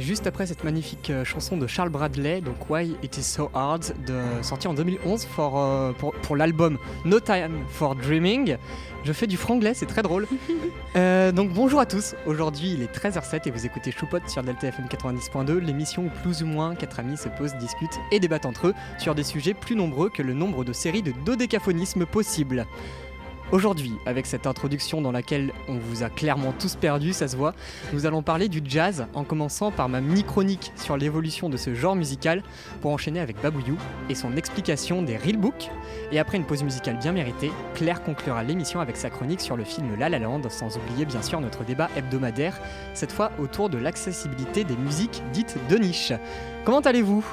juste après cette magnifique euh, chanson de Charles Bradley, donc Why It Is So Hard, de, sortie en 2011 for, euh, pour, pour l'album No Time for Dreaming. Je fais du franglais, c'est très drôle. Euh, donc bonjour à tous, aujourd'hui il est 13h07 et vous écoutez Choupot sur Delta FM 90.2, l'émission où plus ou moins quatre amis se posent, discutent et débattent entre eux sur des sujets plus nombreux que le nombre de séries de dodécaphonisme possible. Aujourd'hui, avec cette introduction dans laquelle on vous a clairement tous perdus, ça se voit, nous allons parler du jazz en commençant par ma mini-chronique sur l'évolution de ce genre musical pour enchaîner avec Babouyou et son explication des real books. Et après une pause musicale bien méritée, Claire conclura l'émission avec sa chronique sur le film La La Land, sans oublier bien sûr notre débat hebdomadaire, cette fois autour de l'accessibilité des musiques dites de niche. Comment allez-vous?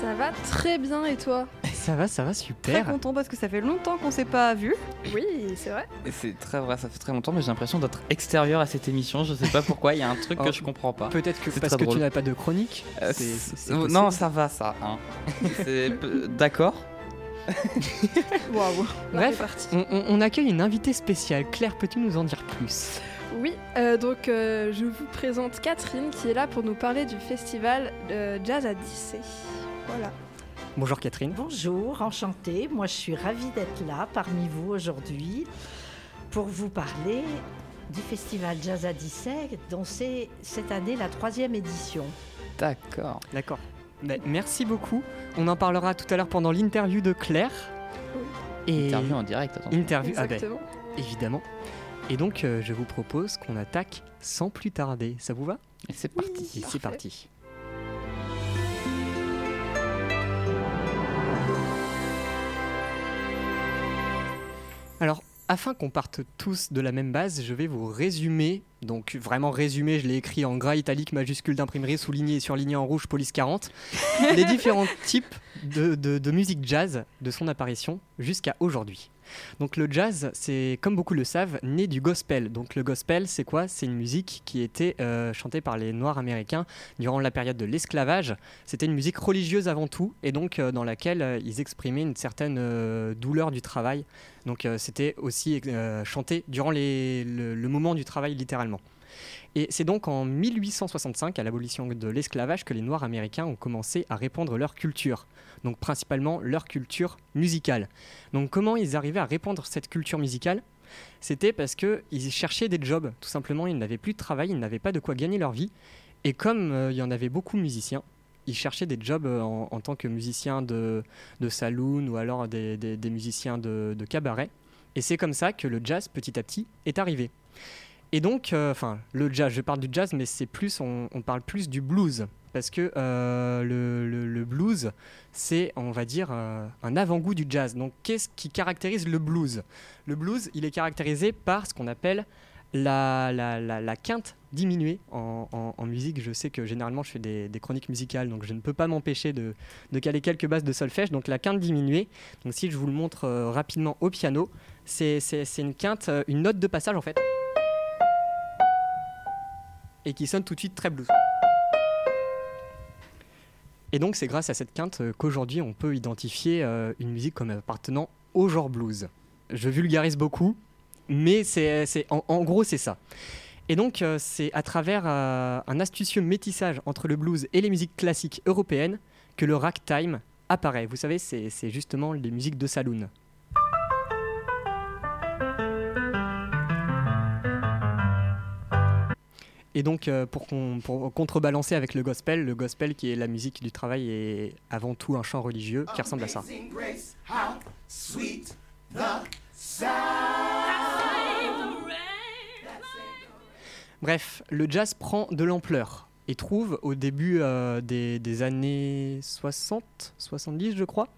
Ça va très bien et toi Ça va, ça va Très super. content parce que ça fait longtemps qu'on s'est pas vu. Oui, c'est vrai. C'est très vrai, ça fait très longtemps, mais j'ai l'impression d'être extérieur à cette émission. Je sais pas pourquoi, il y a un truc Oh, que je comprends pas. Peut-être que C'est parce très que drôle. tu n'as pas de chronique. Euh, non, ça va, ça. hein. C'est- D'accord. Waouh. Bref, c'est parti. On, on- on accueille une invitée spéciale. Claire, peux-tu nous en dire plus? Oui, euh, donc euh, je vous présente Catherine qui est là pour nous parler du festival euh, Jazz à Dissé. Voilà. Bonjour Catherine. Bonjour, enchantée. Moi, je suis ravie d'être là parmi vous aujourd'hui pour vous parler du festival Jazz à Dissect, dont c'est cette année la troisième édition. D'accord. D'accord. Ben, merci beaucoup. On en parlera tout à l'heure pendant l'interview de Claire. Et Interview en direct, attends. Interview, ah ben, Exactement. évidemment. Et donc, euh, je vous propose qu'on attaque sans plus tarder. Ça vous va? C'est parti. Et c'est parti. Alors, afin qu'on parte tous de la même base, je vais vous résumer, donc vraiment résumer, je l'ai écrit en gras italique majuscule d'imprimerie, souligné et surligné en rouge police 40, les différents types de, de- de musique jazz de son apparition jusqu'à aujourd'hui. Donc le jazz, c'est comme beaucoup le savent, né du gospel. Donc le gospel, c'est quoi? C'est une musique qui était euh, chantée par les Noirs américains durant la période de l'esclavage. C'était une musique religieuse avant tout, et donc euh, dans laquelle euh, ils exprimaient une certaine douleur du travail. Donc c'était aussi chanté durant le moment du travail littéralement. Et c'est donc en 1865, à l'abolition de l'esclavage, que les Noirs américains ont commencé à répandre leur culture. Donc principalement leur culture musicale. Donc comment ils arrivaient à répandre cette culture musicale? C'était parce qu'ils cherchaient des jobs, tout simplement. Ils n'avaient plus de travail, ils n'avaient pas de quoi gagner leur vie. Et comme euh, il y en avait beaucoup de musiciens, ils cherchaient des jobs euh, en, tant que musiciens de, saloon ou alors des musiciens de, de cabaret. Et c'est comme ça que le jazz, petit à petit, est arrivé. Et donc, euh, enfin, le jazz, je parle du jazz, mais c'est plus, on, parle plus du blues. Parce que euh, le, blues, c'est, on va dire, euh, un avant-goût du jazz. Donc, qu'est-ce qui caractérise le blues? Le blues, il est caractérisé par ce qu'on appelle la, quinte diminuée en, musique. Je sais que généralement, je fais des, chroniques musicales, donc je ne peux pas m'empêcher de, de caler quelques bases de solfège. Donc, la quinte diminuée, donc si je vous le montre rapidement au piano, c'est une quinte, une note de passage en fait, et qui sonne tout de suite très blues. Et donc c'est grâce à cette quinte euh, qu'aujourd'hui on peut identifier euh, une musique comme appartenant au genre blues. Je vulgarise beaucoup, mais c'est en, en gros c'est ça. Et donc euh, c'est à travers un astucieux métissage entre le blues et les musiques classiques européennes que le ragtime apparaît. Vous savez, c'est justement les musiques de saloon. Et donc, euh, pour, contrebalancer avec le gospel, le gospel qui est la musique du travail est avant tout un chant religieux qui ressemble à ça. Bref, le jazz prend de l'ampleur et trouve au début euh, des, des années 60, 70 je crois,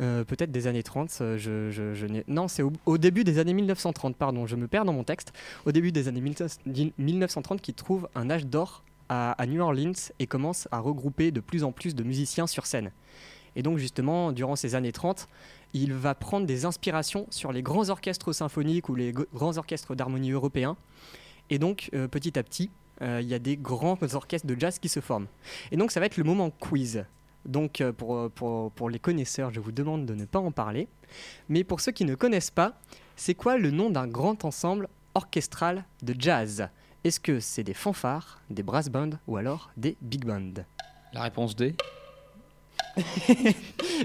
euh, peut-être des années 30, euh, non c'est au, début des années 1930, pardon, je me perds dans mon texte, au début des années 19- 1930 qui trouve un âge d'or à, New Orleans et commence à regrouper de plus en plus de musiciens sur scène. Et donc justement, durant ces années 30, il va prendre des inspirations sur les grands orchestres symphoniques ou les grands orchestres d'harmonie européens. Et donc, euh, petit à petit, il y a des grands orchestres de jazz qui se forment. Et donc, ça va être le moment quiz. Donc, euh, pour, euh, pour, pour les connaisseurs, je vous demande de ne pas en parler. Mais pour ceux qui ne connaissent pas, c'est quoi le nom d'un grand ensemble orchestral de jazz? Est-ce que c'est des fanfares, des brass bands ou alors des big bands? La réponse D.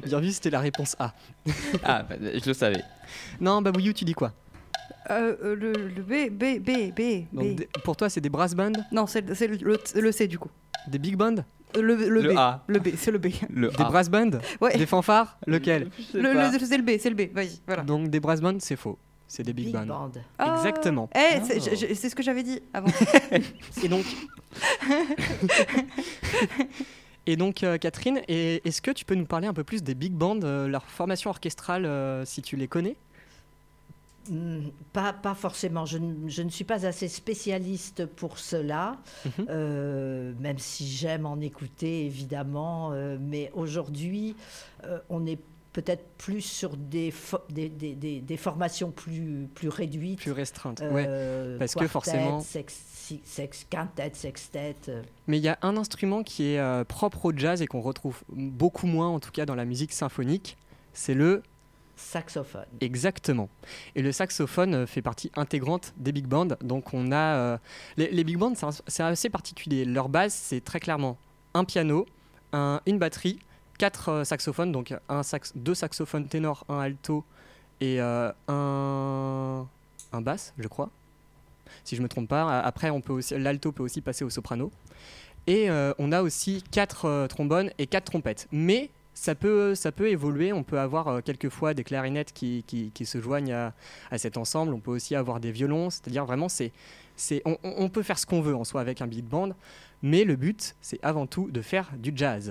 Bien vu, c'était la réponse A. Ah, bah, je le savais. Non, Babouyou, tu dis quoi? Euh, euh, le, le B, B, B, B, Donc, B. des- Pour toi, c'est des brass bands, Non, c'est c'est le, le- le C du coup. des big bands, Le, le, Le B. A. Le B, c'est le B. Le des A. brass bands, Ouais. des fanfares, lequel c'est le B, c'est le B. Vas-y, voilà. Donc des brass bands, c'est faux. C'est des big, Big bands. Band. Ah. Exactement. Eh, Oh. c'est ce que j'avais dit avant. Et donc, et donc euh, Catherine, est-ce que tu peux nous parler un peu plus des big bands, euh, leur formation orchestrale, euh, si tu les connais? Pas, pas forcément. Je, ne- je ne suis pas assez spécialiste pour cela, Mhm. euh, même si j'aime en écouter évidemment. euh, mais aujourd'hui, euh, on est peut-être plus sur des, fo- des, des- des- des formations plus, plus réduites. Plus restreintes. Ouais. parce que quartet, forcément- Sex, sex, quintet, sextet. euh, Mais il y a un instrument qui est propre au jazz et qu'on retrouve beaucoup moins, en tout cas dans la musique symphonique. C'est le saxophone. Exactement. Et le saxophone euh, fait partie intégrante des big bands. Donc on a euh, les, big bands, c'est assez particulier. Leur base, c'est très clairement un piano, un- une batterie, quatre euh, saxophones, donc un sax, deux saxophones ténors, un alto et un basse, je crois. Si je me trompe pas. Après, on peut aussi l'alto peut aussi passer au soprano. Et on a aussi quatre trombones et quatre trompettes. Mais ça peut, ça peut évoluer. On peut avoir euh, quelquefois des clarinettes qui, qui- se joignent à, à cet ensemble. On peut aussi avoir des violons. C'est-à-dire vraiment, c'est, c'est, on- on peut faire ce qu'on veut en soi avec un big band. Mais le but, c'est avant tout de faire du jazz.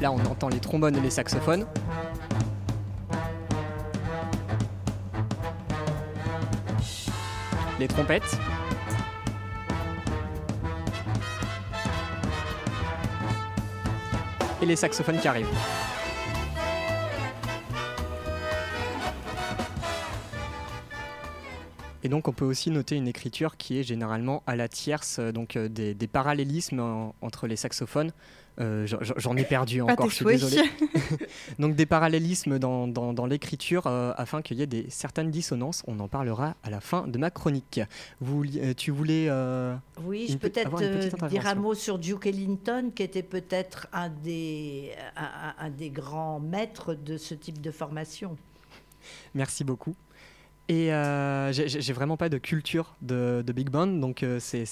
Là, on entend les trombones et les saxophones. Les trompettes. Et les saxophones qui arrivent. Et donc on peut aussi noter une écriture qui est généralement à la tierce, euh, donc euh, des, parallélismes en- entre les saxophones. Euh, j'en- ai perdu À encore, je suis désolé. Donc des parallélismes dans, dans- dans l'écriture euh, afin qu'il y ait des, certaines dissonances. On en parlera à la fin de ma chronique. Vous, euh, tu voulais... euh, Oui, je pe- peux peut-être dire un mot sur Duke Ellington, qui était peut-être un des, un des grands maîtres de ce type de formation. Merci beaucoup. Et euh, j'ai- vraiment pas de culture de, de big band, donc euh, c'est-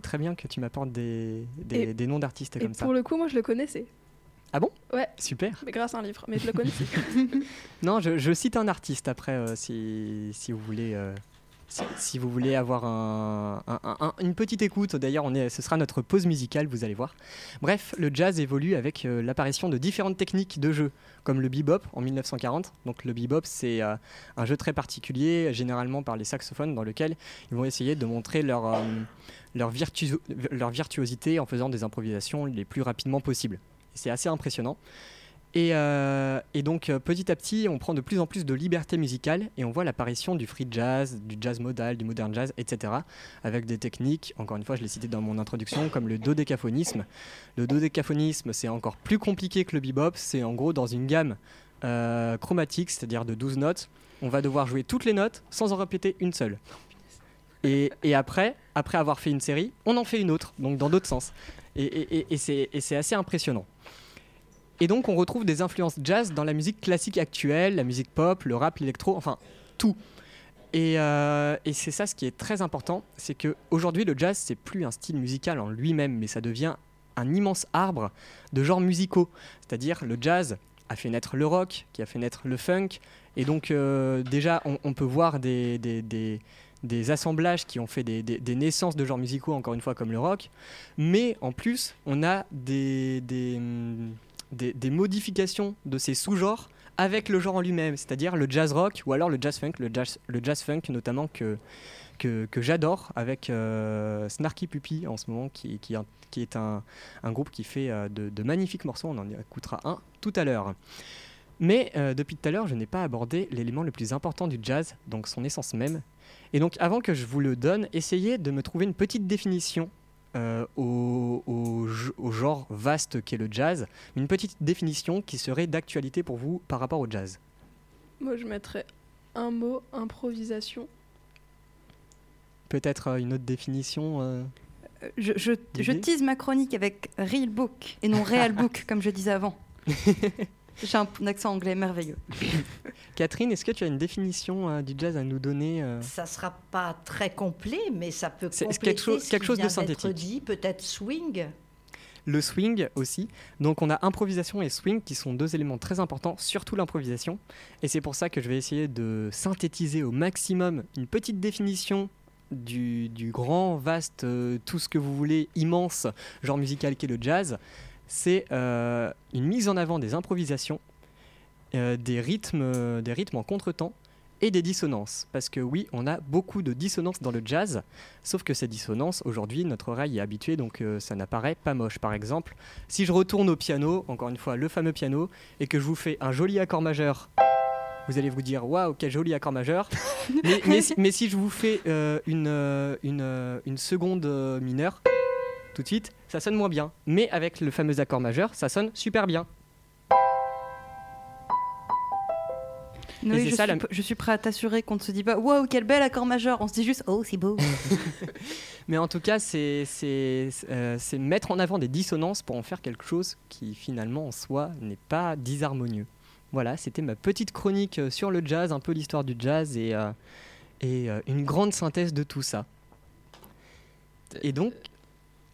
très bien que tu m'apportes des, des- Et- des noms d'artistes Et comme ça. pour le coup, moi je le connaissais. Super. Mais grâce à un livre, mais je le connaissais. Non, je, je cite un artiste après, euh, si, si vous voulez. Si, vous voulez avoir un- un- un- un- une petite écoute, d'ailleurs, ce sera notre pause musicale, vous allez voir. Bref, le jazz évolue avec euh, l'apparition de différentes techniques de jeu, comme le bebop en 1940. Donc le bebop, c'est euh, un jeu très particulier, généralement par les saxophones, dans lequel ils vont essayer de montrer leur, euh, virtuosité en faisant des improvisations les plus rapidement possible. Et C'est assez impressionnant. Et, euh, et donc euh, petit à petit, on prend de plus en plus de liberté musicale et on voit l'apparition du free jazz, du jazz modal, du modern jazz, etc. Avec des techniques, encore une fois, je l'ai cité dans mon introduction, comme le dodécaphonisme. Le dodécaphonisme, c'est encore plus compliqué que le bebop. C'est en gros dans une gamme euh, chromatique, c'est-à-dire de 12 notes. On va devoir jouer toutes les notes sans en répéter une seule. Et, après, après avoir fait une série, on en fait une autre, donc dans d'autres sens. Et c'est assez impressionnant. Et donc on retrouve des influences jazz dans la musique classique actuelle, la musique pop, le rap, l'électro, enfin tout. Et, euh, et c'est ça ce qui est très important, c'est que aujourd'hui le jazz c'est plus un style musical en lui-même, mais ça devient un immense arbre de genres musicaux. C'est-à-dire le jazz a fait naître le rock, qui a fait naître le funk, et donc euh, déjà on, peut voir des, assemblages qui ont fait des, naissances de genres musicaux, encore une fois comme le rock, mais en plus on a des, des, modifications de ces sous-genres avec le genre en lui-même, c'est-à-dire le jazz rock ou alors le jazz funk, le jazz, le jazz funk notamment que, que, j'adore avec euh, Snarky Puppy en ce moment, qui, qui, qui est un, un groupe qui fait euh, de, de magnifiques morceaux, on en écoutera un tout à l'heure. Mais euh, depuis tout à l'heure, je n'ai pas abordé l'élément le plus important du jazz, donc son essence même. Et donc avant que je vous le donne, essayez de me trouver une petite définition euh, au, au genre vaste qu'est le jazz, une petite définition qui serait d'actualité pour vous par rapport au jazz. Moi, je mettrais un mot improvisation. Peut-être euh, une autre définition euh, Je, je, tease ma chronique avec Real Book et non Real Book, comme je disais avant. J'ai un, un accent anglais merveilleux. Catherine, est-ce que tu as une définition euh, du jazz à nous donner euh Ça sera pas très complet, mais ça peut compléter quelque chose- ce quelque qui chose de synthétique. dit, peut-être swing. Le swing aussi. Donc on a improvisation et swing qui sont deux éléments très importants, surtout l'improvisation. Et c'est pour ça que je vais essayer de synthétiser au maximum une petite définition du, du grand, vaste, euh, tout ce que vous voulez, immense genre musical qu'est le jazz. C'est euh, une mise en avant des improvisations, euh, des, rythmes, euh, des rythmes en contretemps et des dissonances. Parce que oui, on a beaucoup de dissonances dans le jazz, sauf que ces dissonances, aujourd'hui, notre oreille est habituée, donc euh, ça n'apparaît pas moche. Par exemple, si je retourne au piano, encore une fois, le fameux piano, et que je vous fais un joli accord majeur, vous allez vous dire waouh, quel joli accord majeur. mais, mais si, mais si je vous fais euh, une, une, une seconde mineure, tout de suite, ça sonne moins bien. Mais avec le fameux accord majeur, ça sonne super bien. C'est je, ça, suis, la- je suis prêt à t'assurer qu'on ne se dit pas Waouh, quel bel accord majeur. On se dit juste Oh, c'est beau. Mais en tout cas, c'est euh, mettre en avant des dissonances pour en faire quelque chose qui finalement en soi n'est pas disharmonieux. Voilà, c'était ma petite chronique euh, sur le jazz, un peu l'histoire du jazz et, euh, et euh, une grande synthèse de tout ça. Et donc,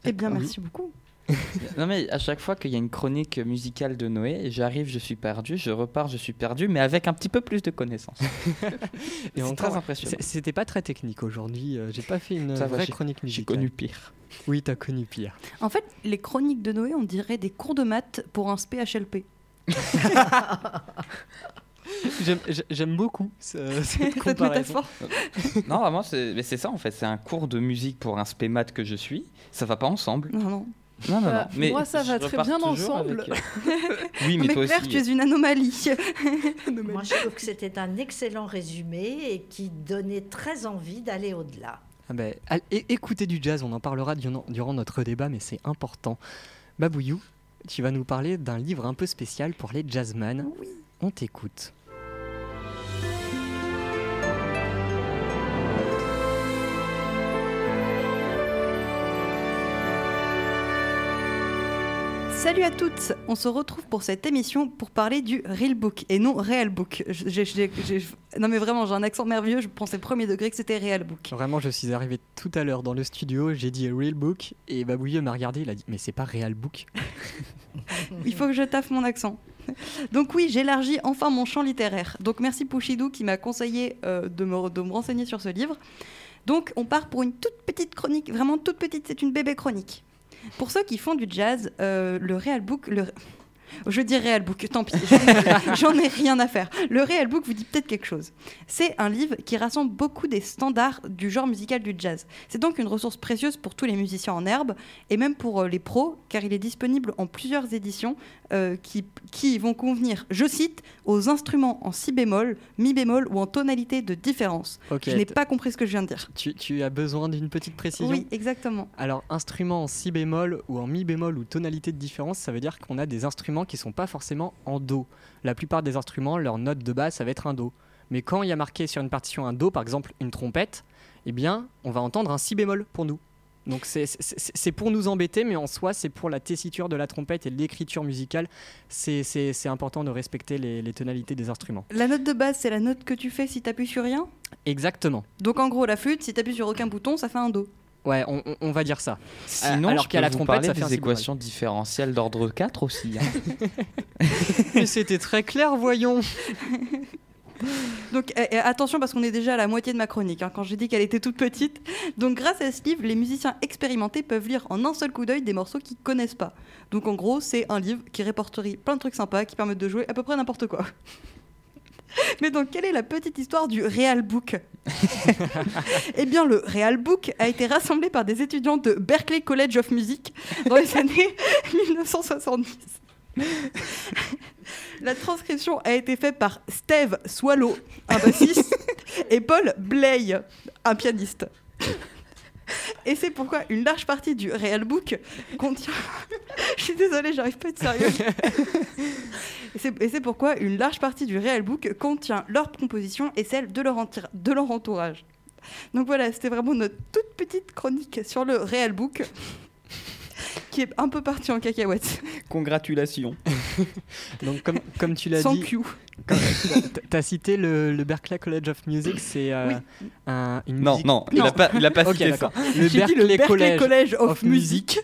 Eh bien, Oui. merci beaucoup. Non mais à chaque fois qu'il y a une chronique musicale de Noé, j'arrive, je suis perdu, je repars, je suis perdu, mais avec un petit peu plus de connaissances. et C'est très impressionnant. c'était pas très technique aujourd'hui. euh, J'ai pas fait une Ça va, vraie j'ai- chronique J'ai musicale. connu pire. Oui, t'as connu pire. En fait, les chroniques de Noé, on dirait des cours de maths pour un SPHLP. J'aime- beaucoup ce- cette Cette métaphore. non, vraiment, c'est ça en fait. C'est un cours de musique pour un spémat que je suis. Ça va pas ensemble. Non, non. Non, non, non. Mais moi, ça va très bien ensemble. avec, euh, Oui, mais, Mais toi Claire, aussi. tu es une anomalie. Moi, je trouve que c'était un excellent résumé et qui donnait très envie d'aller au-delà. Ah ben, écoutez du jazz, on en parlera durant, notre débat, mais c'est important. Babouillou, tu vas nous parler d'un livre un peu spécial pour les jazzman. Oui. On t'écoute. Salut à toutes, on se retrouve pour cette émission pour parler du Real Book et non Real Book. Non mais vraiment, j'ai un accent merveilleux, je pensais premier degré que c'était Real Book. Vraiment, je suis arrivé tout à l'heure dans le studio, j'ai dit Real Book, et Babouillou m'a regardé, il a dit Mais c'est pas Real Book Il faut que je taffe mon accent. Donc oui, j'élargis enfin mon champ littéraire. Donc merci Pouchidou qui m'a conseillé euh, de, me, de me renseigner sur ce livre. Donc on part pour une toute petite chronique, vraiment toute petite, c'est une bébé chronique. Pour ceux qui font du jazz, euh, le Real Book... Le... Je dis Real Book, tant pis, j'en ai- rien à faire. Le Real Book vous dit peut-être quelque chose. C'est un livre qui rassemble beaucoup des standards du genre musical du jazz. C'est donc une ressource précieuse pour tous les musiciens en herbe et même pour euh, les pros, car il est disponible en plusieurs éditions euh, qui, qui vont convenir, je cite, aux instruments en si bémol, mi bémol ou en tonalité de différence. Je n'ai pas compris ce que je viens de dire. tu, tu as besoin d'une petite précision? Oui, exactement. Alors, instrument en si bémol ou en mi bémol ou tonalité de différence, ça veut dire qu'on a des instruments qui sont pas forcément en do. La plupart des instruments, leur note de base, ça va être un do. Mais quand il y a marqué sur une partition un do, par exemple une trompette, eh bien, on va entendre un si bémol pour nous. Donc c'est- pour nous embêter, mais en soi, c'est pour la tessiture de la trompette et l'écriture musicale. C'est important de respecter les, les tonalités des instruments. La note de base, c'est la note que tu fais si tu appuies sur rien? Exactement. Donc en gros, la flûte, si tu appuies sur aucun bouton, ça fait un do. Ouais, on, va dire ça. Sinon, alors qu'à la vous trompette, ça fait des équations différentielles d'ordre 4 aussi. hein. Mais c'était très clair, voyons. Donc eh, eh, attention parce qu'on est déjà à la moitié de ma chronique hein, quand j'ai dit qu'elle était toute petite. Donc grâce à ce livre, les musiciens expérimentés peuvent lire en un seul coup d'œil des morceaux qu'ils connaissent pas. Donc en gros, c'est un livre qui répertorie plein de trucs sympas qui permettent de jouer à peu près n'importe quoi. Mais donc quelle est la petite histoire du Real Book Eh bien le Real Book a été rassemblé par des étudiants de Berklee College of Music dans les années 1970. La transcription a été faite par Steve Swallow, un bassiste, et Paul Bley, un pianiste. Et c'est pourquoi une large partie du Real Book contient. Je suis désolée, j'arrive pas à être sérieuse. et c'est- pourquoi une large partie du Real Book contient leur composition et celle de leur, de leur entourage. Donc voilà, c'était vraiment notre toute petite chronique sur le Real Book. Qui est un peu parti en cacahuète, Congratulations. Donc, comme, comme tu l'as sans dit, Q. tu as cité le, le Berklee College of Music, c'est euh, Oui. un, une Non, musique- non, il a pas, il a pas Ok, cité ça. Le Berklee, le Berklee College, College of, of Music. Music.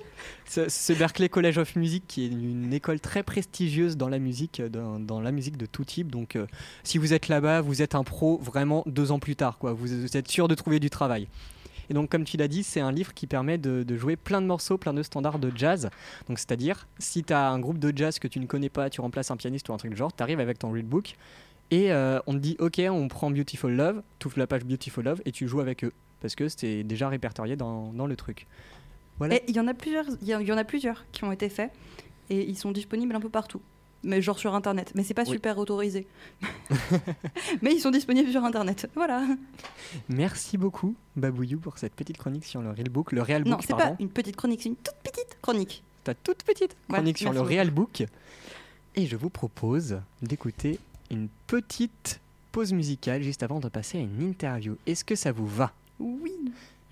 Ce, ce Berklee College of Music qui est une école très prestigieuse dans la musique, euh, dans, dans la musique de tout type. Donc, euh, si vous êtes là-bas, vous êtes un pro vraiment deux ans plus tard. Quoi. Vous, vous êtes sûr de trouver du travail. Et donc, comme tu l'as dit, c'est un livre qui permet de, jouer plein de morceaux, plein de standards de jazz. Donc, c'est-à-dire, si tu as un groupe de jazz que tu ne connais pas, tu remplaces un pianiste ou un truc du genre, tu arrives avec ton readbook et euh, on te dit, ok, on prend Beautiful Love, tu ouvres la page Beautiful Love et tu joues avec eux. Parce que c'est déjà répertorié dans, dans le truc. Voilà. Il il y en a plusieurs qui ont été faits et ils sont disponibles un peu partout. Mais genre sur internet, mais c'est pas Oui. super autorisé. mais ils sont disponibles sur internet. Voilà. Merci beaucoup, Babouyou, pour cette petite chronique sur le Real Book. Le Real non, Book, c'est pardon. pas une petite chronique, c'est une toute petite chronique. Ta toute petite Ouais, chronique sur le Real Book. Et je vous propose d'écouter une petite pause musicale juste avant de passer à une interview. Est-ce que ça vous va? Oui.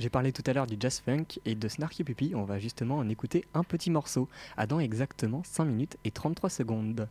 J'ai parlé tout à l'heure du jazz funk et de Snarky Puppy. On va justement en écouter un petit morceau. À dans exactement 5 minutes et 33 secondes.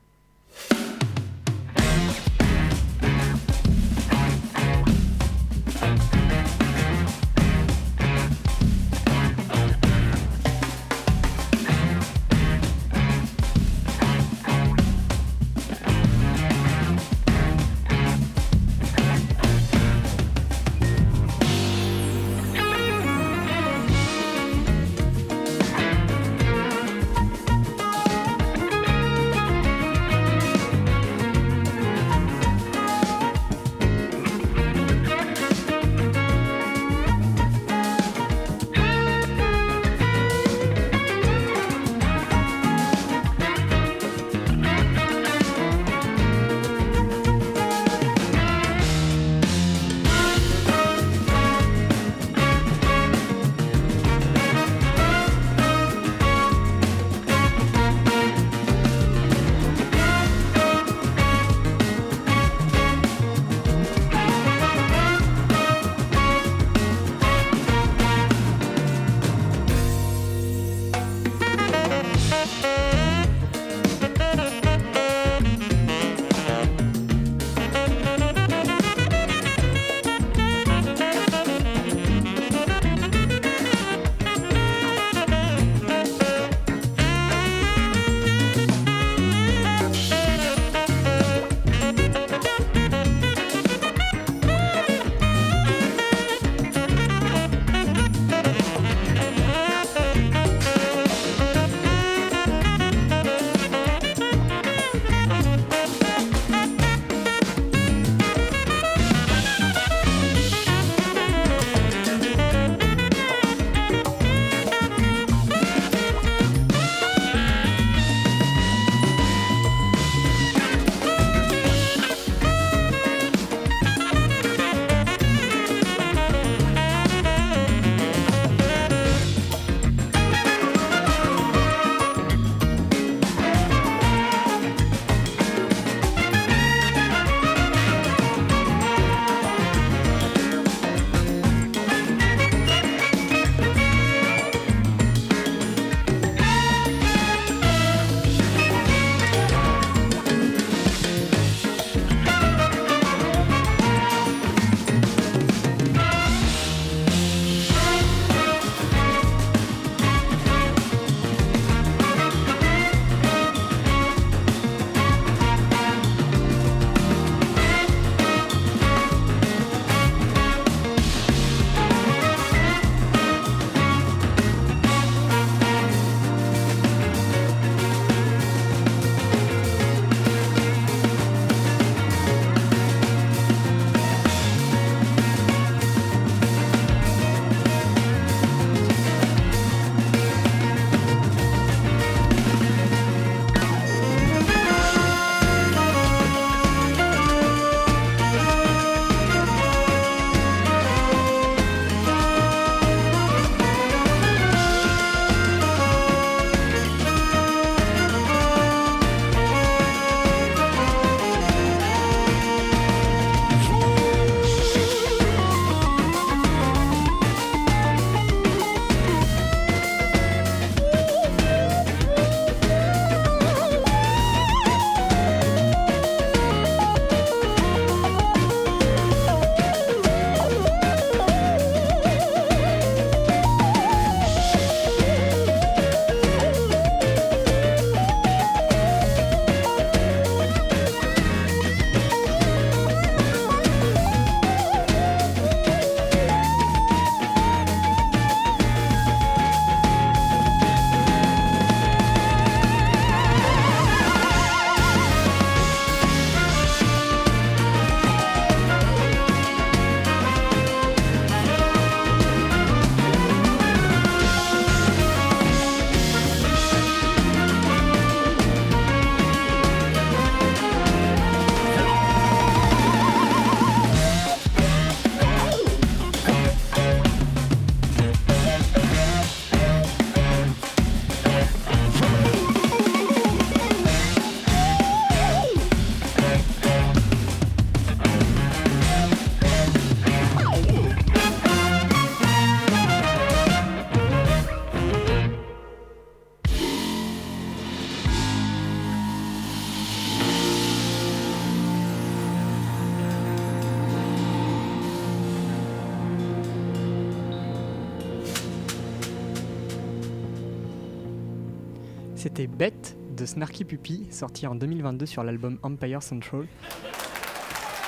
Snarky Puppy, sorti en 2022 sur l'album Empire Central.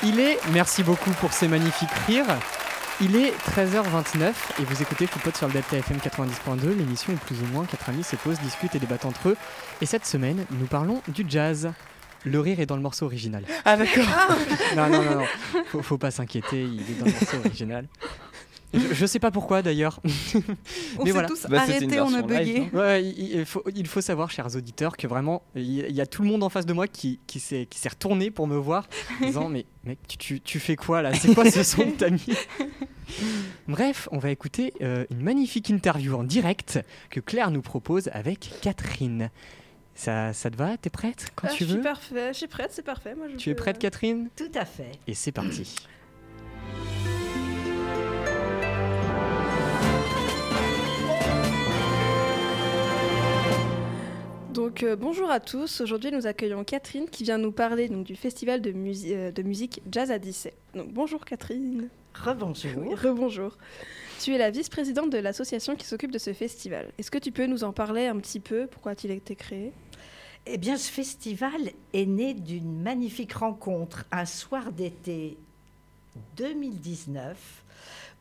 Il est, merci beaucoup pour ces magnifiques rires, il est 13h29 et vous écoutez Footpod sur le Delta FM 90.2, l'émission où plus ou moins quatre amis se posent, discutent et débattent entre eux. Et cette semaine, nous parlons du jazz. Le rire est dans le morceau original. Ah d'accord. Non, non, non, non. Faut, faut pas s'inquiéter, il est dans le morceau original. Je, je sais pas pourquoi d'ailleurs. On s'est voilà. tous Bah, arrêtés, on a bugué. Ouais, il, il faut, il faut savoir, chers auditeurs, que vraiment, il y, il y a tout le monde en face de moi qui, qui s'est qui s'est retourné pour me voir, en disant Mais mec, tu, tu- tu fais quoi là? C'est quoi ce son que t'as mis Bref, on va écouter euh, une magnifique interview en direct que Claire nous propose avec Catherine. Ça, ça te va? T'es prête? Quand Ah, tu je suis veux? parfait, je suis prête, c'est parfait. Moi, je Tu es prête, Catherine? Tout à fait. Et c'est parti. Donc euh, bonjour à tous. Aujourd'hui, nous accueillons Catherine qui vient nous parler donc, du festival de, musi- euh, de musique Jazz à Dissay. Donc bonjour Catherine. Rebonjour. Rebonjour. Tu es la vice-présidente de l'association qui s'occupe de ce festival. Est-ce que tu peux nous en parler un petit peu? Pourquoi a-t-il été créé? Eh bien, ce festival est né d'une magnifique rencontre un soir d'été 2019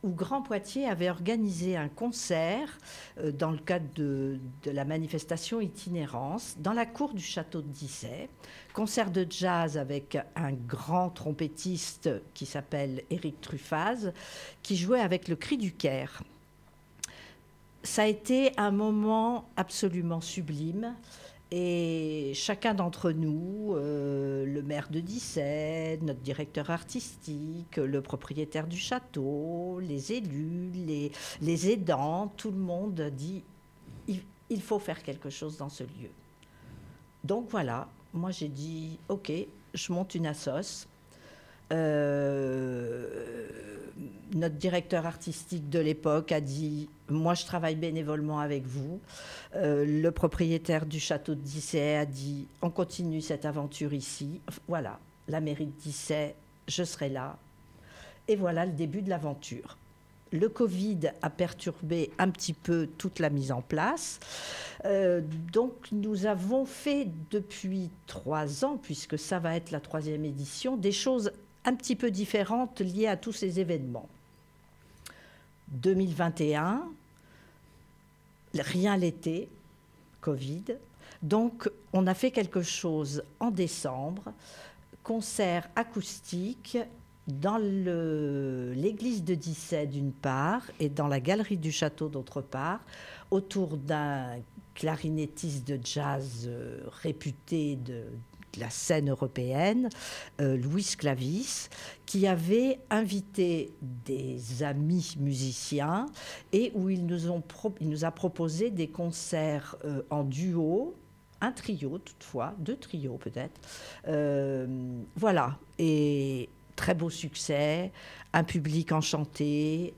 où Grand Poitiers avait organisé un concert euh, dans le cadre de, de la manifestation Itinérance dans la cour du château de Dissay. Concert de jazz avec un grand trompettiste qui s'appelle Éric Truffaz, qui jouait avec le Cri du Caire. Ça a été un moment absolument sublime. Et chacun d'entre nous, euh, le maire de Dissay, notre directeur artistique, le propriétaire du château, les élus, les, aidants, tout le monde dit il, il faut faire quelque chose dans ce lieu. Donc voilà, moi j'ai dit ok, je monte une assoce. Euh, notre directeur artistique de l'époque a dit Moi, je travaille bénévolement avec vous. Euh, le propriétaire du château de Dissay a dit On continue cette aventure ici. Voilà, la mairie de Dissay, je serai là. Et voilà le début de l'aventure. Le Covid a perturbé un petit peu toute la mise en place. Euh, donc nous avons fait depuis trois ans, puisque ça va être la troisième édition, des choses un petit peu différentes liées à tous ces événements. 2021, rien l'été, Covid. Donc on a fait quelque chose en décembre, concert acoustique dans l'église de Dissay d'une part et dans la galerie du château d'autre part, autour d'un clarinettiste de jazz euh, réputé de la scène européenne, euh, Louis Clavis, qui avait invité des amis musiciens et où il nous, a proposé des concerts euh, en duo, un trio toutefois, deux trios peut-être. Euh, voilà, et très beau succès, un public enchanté.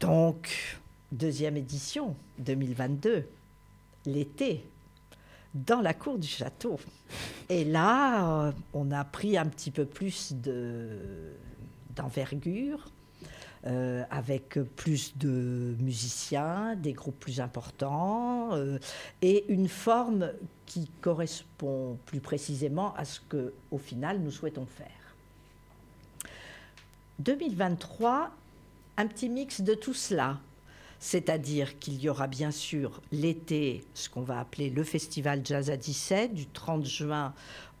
donc, deuxième édition, 2022, l'été, dans la cour du château. Et là, euh, on a pris un petit peu plus de- d'envergure. euh, avec plus de musiciens, des groupes plus importants, euh, et une forme qui correspond plus précisément à ce que, au final, nous souhaitons faire. 2023, un petit mix de tout cela. C'est-à-dire qu'il y aura bien sûr l'été, ce qu'on va appeler le festival Jazz à 17, du 30 juin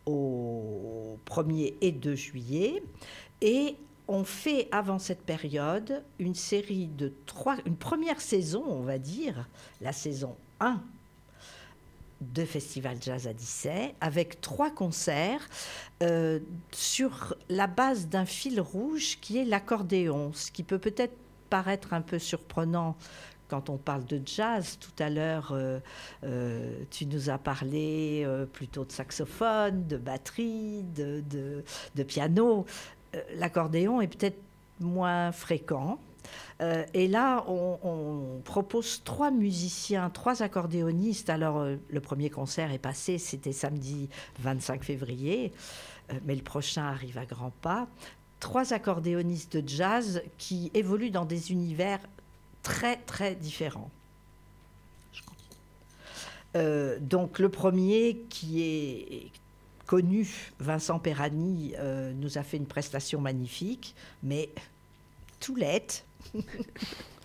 au 1er et 2 juillet. Et on fait avant cette période une série de trois, une première saison, on va dire, la saison 1 de Festival Jazz à Dissay, avec trois concerts euh, sur la base d'un fil rouge qui est l'accordéon, ce qui peut peut-être paraître un peu surprenant quand on parle de jazz. Tout à l'heure, euh, euh, tu nous as parlé euh, plutôt de saxophone, de batterie, de, de- piano. L'accordéon est peut-être moins fréquent. Et là, on, on propose trois musiciens, trois accordéonistes. Alors, le premier concert est passé, c'était samedi 25 février, mais le prochain arrive à grands pas. Trois accordéonistes de jazz qui évoluent dans des univers très, très différents. Euh, donc le premier qui est connu, Vincent Perani, euh, nous a fait une prestation magnifique, mais tout.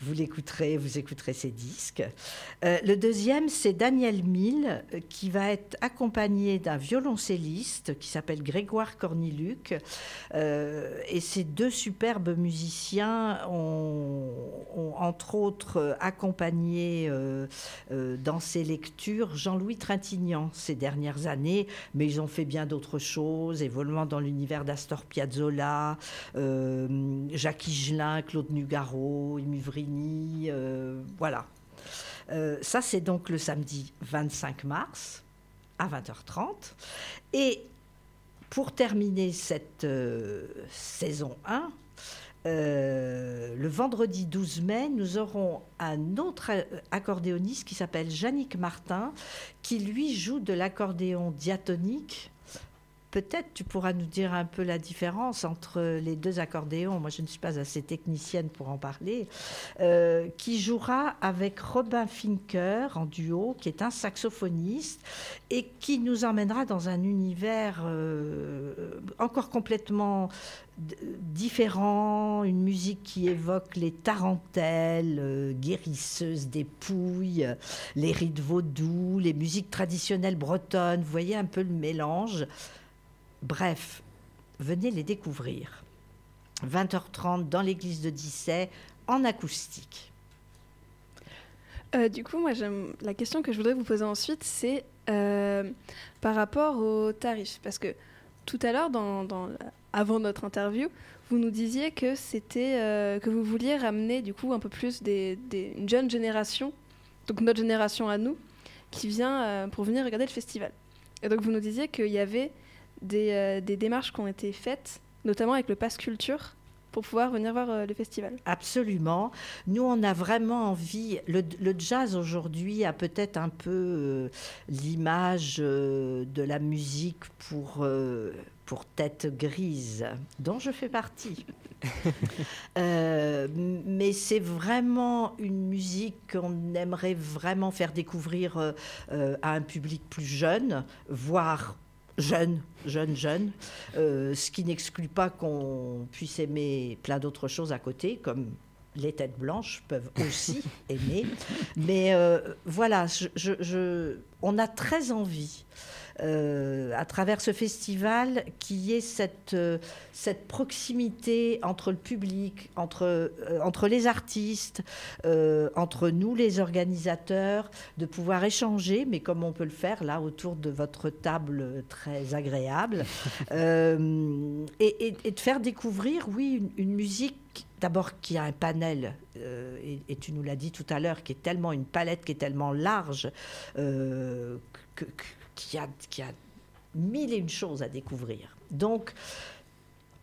vous l'écouterez, vous écouterez ses disques. Euh, le deuxième, c'est Daniel Mille, euh, qui va être accompagné d'un violoncelliste qui s'appelle Grégoire Corniluc. Euh, et ces deux superbes musiciens ont, entre autres accompagné dans ses lectures Jean-Louis Trintignant ces dernières années, mais ils ont fait bien d'autres choses, évoluant dans l'univers d'Astor Piazzolla, Jacques Higelin, Claude Nougaro, Muvrini, euh, voilà. Euh, ça, c'est donc le samedi 25 mars à 20h30. Et pour terminer cette euh, saison 1, euh, le vendredi 12 mai, nous aurons un autre accordéoniste qui s'appelle Yannick Martin, qui lui joue de l'accordéon diatonique. Peut-être tu pourras nous dire un peu la différence entre les deux accordéons. Moi, je ne suis pas assez technicienne pour en parler. Euh, qui jouera avec Robin Finker en duo, qui est un saxophoniste et qui nous emmènera dans un univers euh, encore complètement différent, une musique qui évoque les tarentelles euh, guérisseuses des pouilles, les rites vaudous, les musiques traditionnelles bretonnes. Voyez un peu le mélange. Bref, venez les découvrir. 20h30 dans l'église de Dissay en acoustique. Euh, du coup, moi, la question que je voudrais vous poser ensuite, c'est euh, par rapport aux tarifs. Parce que tout à l'heure, avant notre interview, vous nous disiez que euh, que vous vouliez ramener du coup un peu plus des, une jeune génération, donc notre génération à nous, qui vient pour venir regarder le festival. Et donc vous nous disiez qu'il y avait des, euh, des démarches qui ont été faites, notamment avec le Pass Culture, pour pouvoir venir voir euh, le festival. Absolument. Nous, on a vraiment envie. Le, le jazz aujourd'hui a peut-être un peu euh, l'image euh, de la musique pour, euh, pour tête grise, dont je fais partie. Euh, mais c'est vraiment une musique qu'on aimerait vraiment faire découvrir à un public plus jeune, voire jeune, jeune, jeune. Euh, ce qui n'exclut pas qu'on puisse aimer plein d'autres choses à côté, comme les têtes blanches peuvent aussi aimer. Mais euh, voilà, je, je- je- on a très envie. Euh, à travers ce festival, qu'il y ait cette, euh, cette proximité entre le public, entre, euh, entre les artistes, entre nous les organisateurs, de pouvoir échanger, mais comme on peut le faire là autour de votre table très agréable, euh, et, et- et de faire découvrir, oui, une, une musique d'abord qui a un panel, euh, et, et tu nous l'as dit tout à l'heure, qui est tellement une palette qui est tellement large, euh, que- que- qu'il y a, qu'il y a mille et une choses à découvrir. Donc,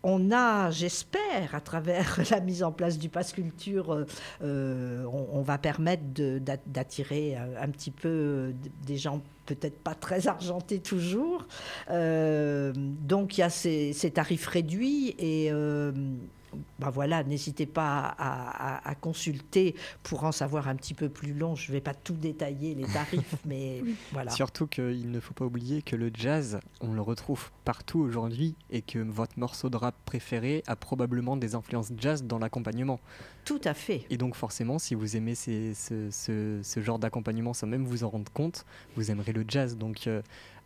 on a, j'espère, à travers la mise en place du Pass Culture, euh, euh, on, va permettre d'attirer un, un petit peu euh, des gens peut-être pas très argentés toujours. Euh, donc il y a ces, ces tarifs réduits et euh, ben voilà, n'hésitez pas à, à- à consulter pour en savoir un petit peu plus long. Je ne vais pas tout détailler les tarifs, mais voilà. Surtout qu'il ne faut pas oublier que le jazz, on le retrouve partout aujourd'hui et que votre morceau de rap préféré a probablement des influences jazz dans l'accompagnement. Tout à fait. Et donc forcément, si vous aimez ces- ce, ce- ce genre d'accompagnement sans même vous en rendre compte, vous aimerez le jazz. Donc euh,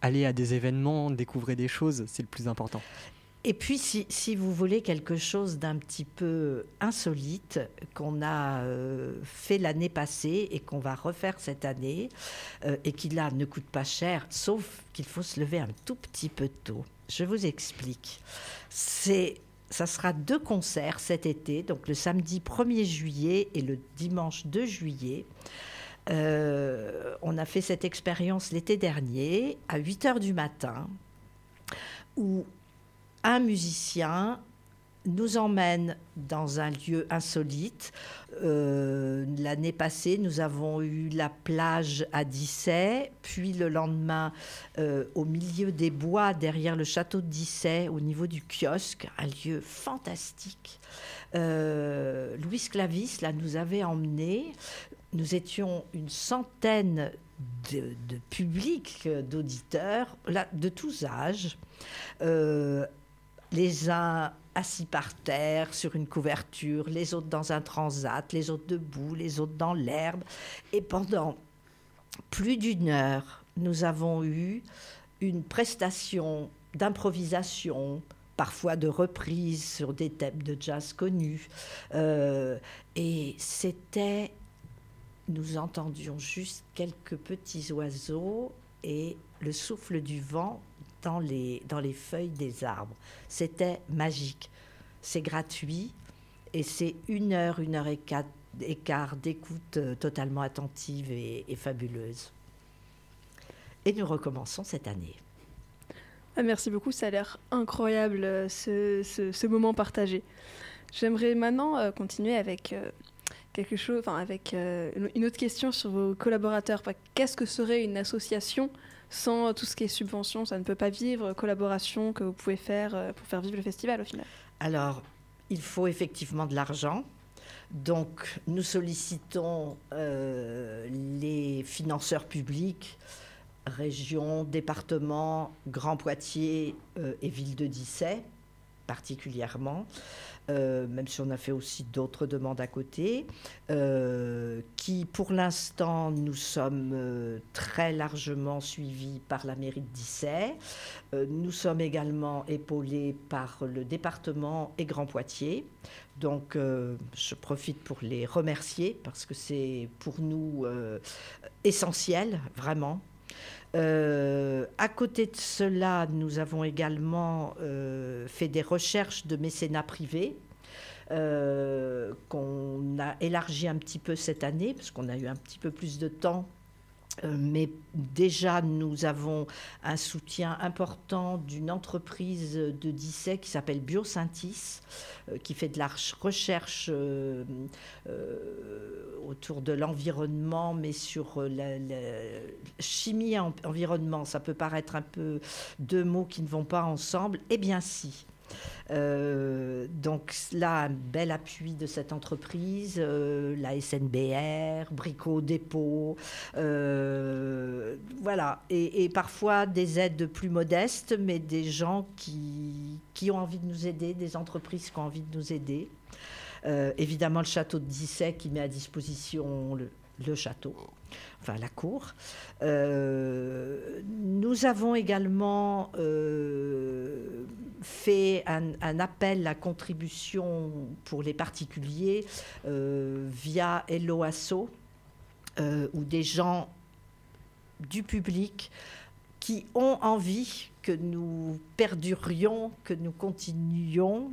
allez à des événements, découvrez des choses, c'est le plus important. Et puis, si, si vous voulez quelque chose d'un petit peu insolite qu'on a euh, fait l'année passée et qu'on va refaire cette année, euh, et qui là ne coûte pas cher, sauf qu'il faut se lever un tout petit peu tôt. Je vous explique. C'est ça sera deux concerts cet été, donc le samedi 1er juillet et le dimanche 2 juillet. Euh, on a fait cette expérience l'été dernier à 8 heures du matin, où un musicien nous emmène dans un lieu insolite. Euh, L'année passée, nous avons eu la plage à Dissay, puis le lendemain, euh, au milieu des bois, derrière le château de Dissay, au niveau du kiosque, un lieu fantastique. Louis Clavis là, nous avait emmenés. Nous étions une centaine de, de public, d'auditeurs, de tous âges. Euh, les uns assis par terre sur une couverture, les autres dans un transat, les autres debout, les autres dans l'herbe. Et pendant plus d'une heure, nous avons eu une prestation d'improvisation, parfois de reprise sur des thèmes de jazz connus. Euh, et c'était, nous entendions juste quelques petits oiseaux et le souffle du vent dans les, dans les feuilles des arbres. C'était magique. C'est gratuit et c'est une heure, une heure et quart, et quart d'écoute euh, totalement attentive et, fabuleuse. Et nous recommençons cette année. Ah, merci beaucoup, ça a l'air incroyable euh, ce, ce- moment partagé. J'aimerais maintenant euh, continuer avec quelque chose, enfin avec euh, une- autre question sur vos collaborateurs. Qu'est-ce que serait une association sans tout ce qui est subvention? Ça ne peut pas vivre, collaboration que vous pouvez faire euh, pour faire vivre le festival au final. Alors, il faut effectivement de l'argent. Donc, nous sollicitons euh, les financeurs publics, régions, départements, Grand Poitiers et Ville de Dissay, particulièrement, euh, même si on a fait aussi d'autres demandes à côté, euh, qui pour l'instant nous sommes euh, très largement suivis par la mairie de Dissay. Nous sommes également épaulés par le département et Grand Poitiers. Donc je profite pour les remercier parce que c'est pour nous essentiel, vraiment. Euh, à côté de cela, nous avons également euh, fait des recherches de mécénat privé euh, qu'on a élargi un petit peu cette année parce qu'on a eu un petit peu plus de temps. Euh, mais déjà, nous avons un soutien important d'une entreprise de Dissay qui s'appelle Biosyntis, euh, qui fait de la rech- recherche euh, autour de l'environnement, mais sur la, chimie environnement. Ça peut paraître un peu deux mots qui ne vont pas ensemble. Eh bien, si. Euh, donc là, un bel appui de cette entreprise, euh, la SNBR, Brico Dépôt, euh, voilà, et, parfois des aides plus modestes, mais des gens qui, ont envie de nous aider, des entreprises qui ont envie de nous aider. Évidemment, le château de Dissay qui met à disposition le château, enfin la cour. Euh, nous avons également euh, fait un, appel à contribution pour les particuliers euh, via Hello Asso, où des gens du public qui ont envie que nous perdurions, que nous continuions,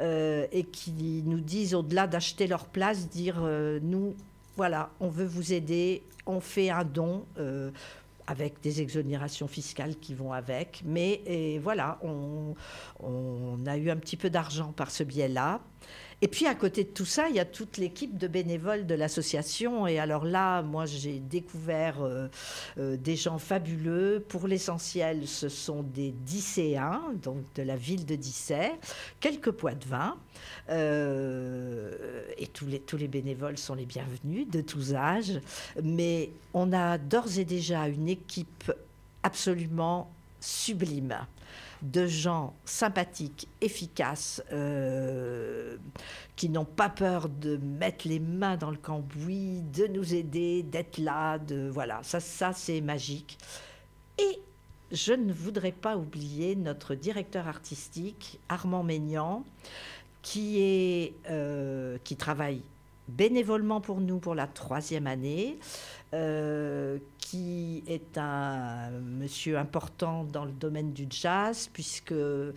et qui nous disent, au-delà d'acheter leur place, dire, nous, voilà, on veut vous aider, on fait un don. euh, avec des exonérations fiscales qui vont avec. Mais voilà, on, on a eu un petit peu d'argent par ce biais-là. Et puis à côté de tout ça, il y a toute l'équipe de bénévoles de l'association. Et alors là, moi, j'ai découvert euh, euh, des gens fabuleux. Pour l'essentiel, ce sont des Dicéens, donc de la ville de Dissay, quelques poids de vin. Euh, et tous les, tous les bénévoles sont les bienvenus, de tous âges. Mais on a d'ores et déjà une équipe absolument sublime de gens sympathiques, efficaces, euh, qui n'ont pas peur de mettre les mains dans le cambouis, de nous aider, d'être là, de voilà, ça, ça c'est magique. Et je ne voudrais pas oublier notre directeur artistique, Armand Maignan, qui, est, euh, qui travaille bénévolement pour nous pour la troisième année, euh, qui est un monsieur important dans le domaine du jazz, puisque euh,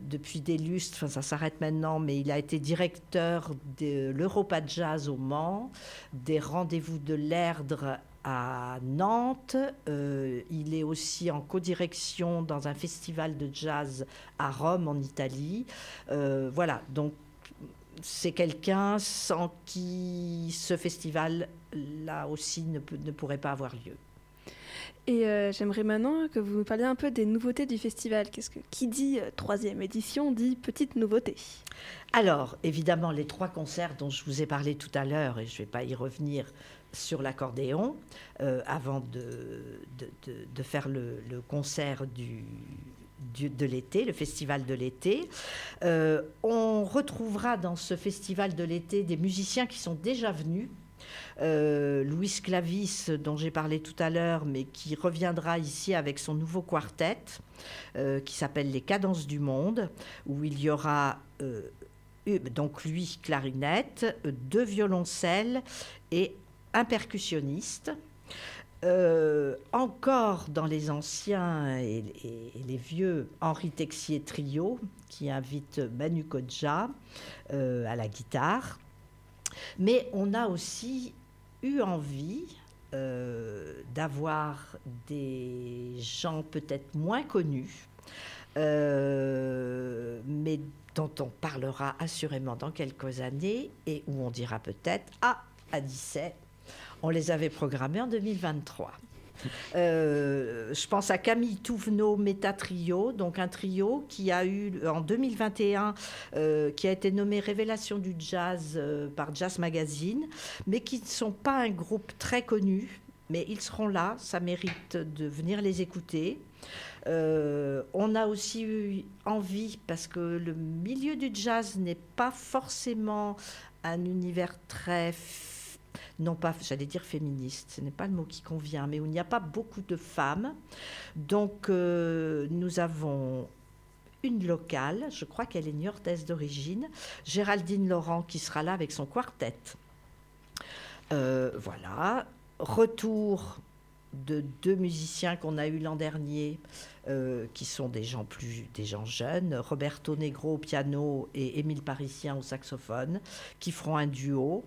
depuis des lustres, enfin ça s'arrête maintenant, mais il a été directeur de l'Europa Jazz au Mans, des rendez-vous de l'Erdre à Nantes. Euh, il est aussi en codirection dans un festival de jazz à Rome, en Italie. Voilà, donc c'est quelqu'un sans qui ce festival, là aussi, ne, peut- ne pourrait pas avoir lieu. Et euh, j'aimerais maintenant que vous nous parliez un peu des nouveautés du festival. Qu'est-ce que qui dit euh, troisième édition dit petite nouveauté? Alors, évidemment, les trois concerts dont je vous ai parlé tout à l'heure, et je ne vais pas y revenir sur l'accordéon, euh, avant de, de, de- de faire le, le concert du, de l'été, le festival de l'été. Euh, on retrouvera dans ce festival de l'été des musiciens qui sont déjà venus. Euh, Louis Clavis, dont j'ai parlé tout à l'heure, mais qui reviendra ici avec son nouveau quartet, euh, qui s'appelle Les Cadences du Monde, où il y aura donc lui clarinette, deux violoncelles et un percussionniste. Euh, encore dans les anciens et, les vieux, Henri Texier Trio, qui invite Manu Kodja euh, à la guitare. Mais on a aussi eu envie euh, d'avoir des gens peut-être moins connus, mais dont on parlera assurément dans quelques années et où on dira peut-être Ah, à 17, on les avait programmés en 2023. Euh, je pense à Camille Touvenot Méta Trio, donc un trio qui a eu en 2021, euh, qui a été nommé Révélation du Jazz euh, par Jazz Magazine, mais qui ne sont pas un groupe très connu, mais ils seront là, ça mérite de venir les écouter. On a aussi eu envie, parce que le milieu du jazz n'est pas forcément un univers très, non pas, j'allais dire féministe, ce n'est pas le mot qui convient, mais où il n'y a pas beaucoup de femmes. Donc euh, nous avons une locale, je crois qu'elle est niortaise d'origine, Géraldine Laurent, qui sera là avec son quartet. Euh, voilà. Retour de deux musiciens qu'on a eu l'an dernier, euh, qui sont des gens plus, des gens jeunes, Roberto Negro au piano et Émile Parisien au saxophone, qui feront un duo,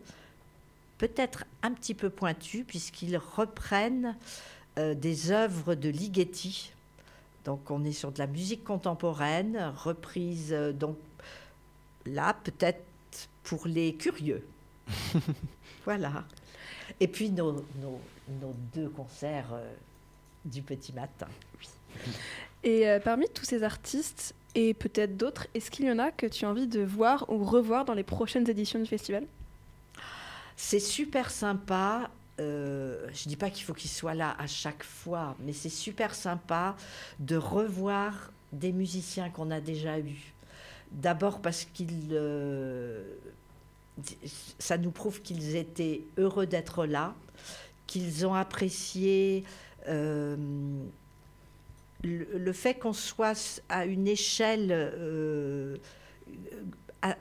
peut-être un petit peu pointu, puisqu'ils reprennent euh, des œuvres de Ligeti. Donc on est sur de la musique contemporaine, reprise euh, donc là peut-être pour les curieux. voilà. Et puis nos, nos- nos deux concerts euh, du petit matin. Et euh, parmi tous ces artistes, et peut-être d'autres, est-ce qu'il y en a que tu as envie de voir ou revoir dans les prochaines éditions du festival? C'est super sympa. euh, je dis pas qu'il faut qu'ils soient là à chaque fois, mais c'est super sympa de revoir des musiciens qu'on a déjà eus. D'abord parce qu'ils, euh, ça nous prouve qu'ils étaient heureux d'être là, qu'ils ont apprécié euh, le, fait qu'on soit à une échelle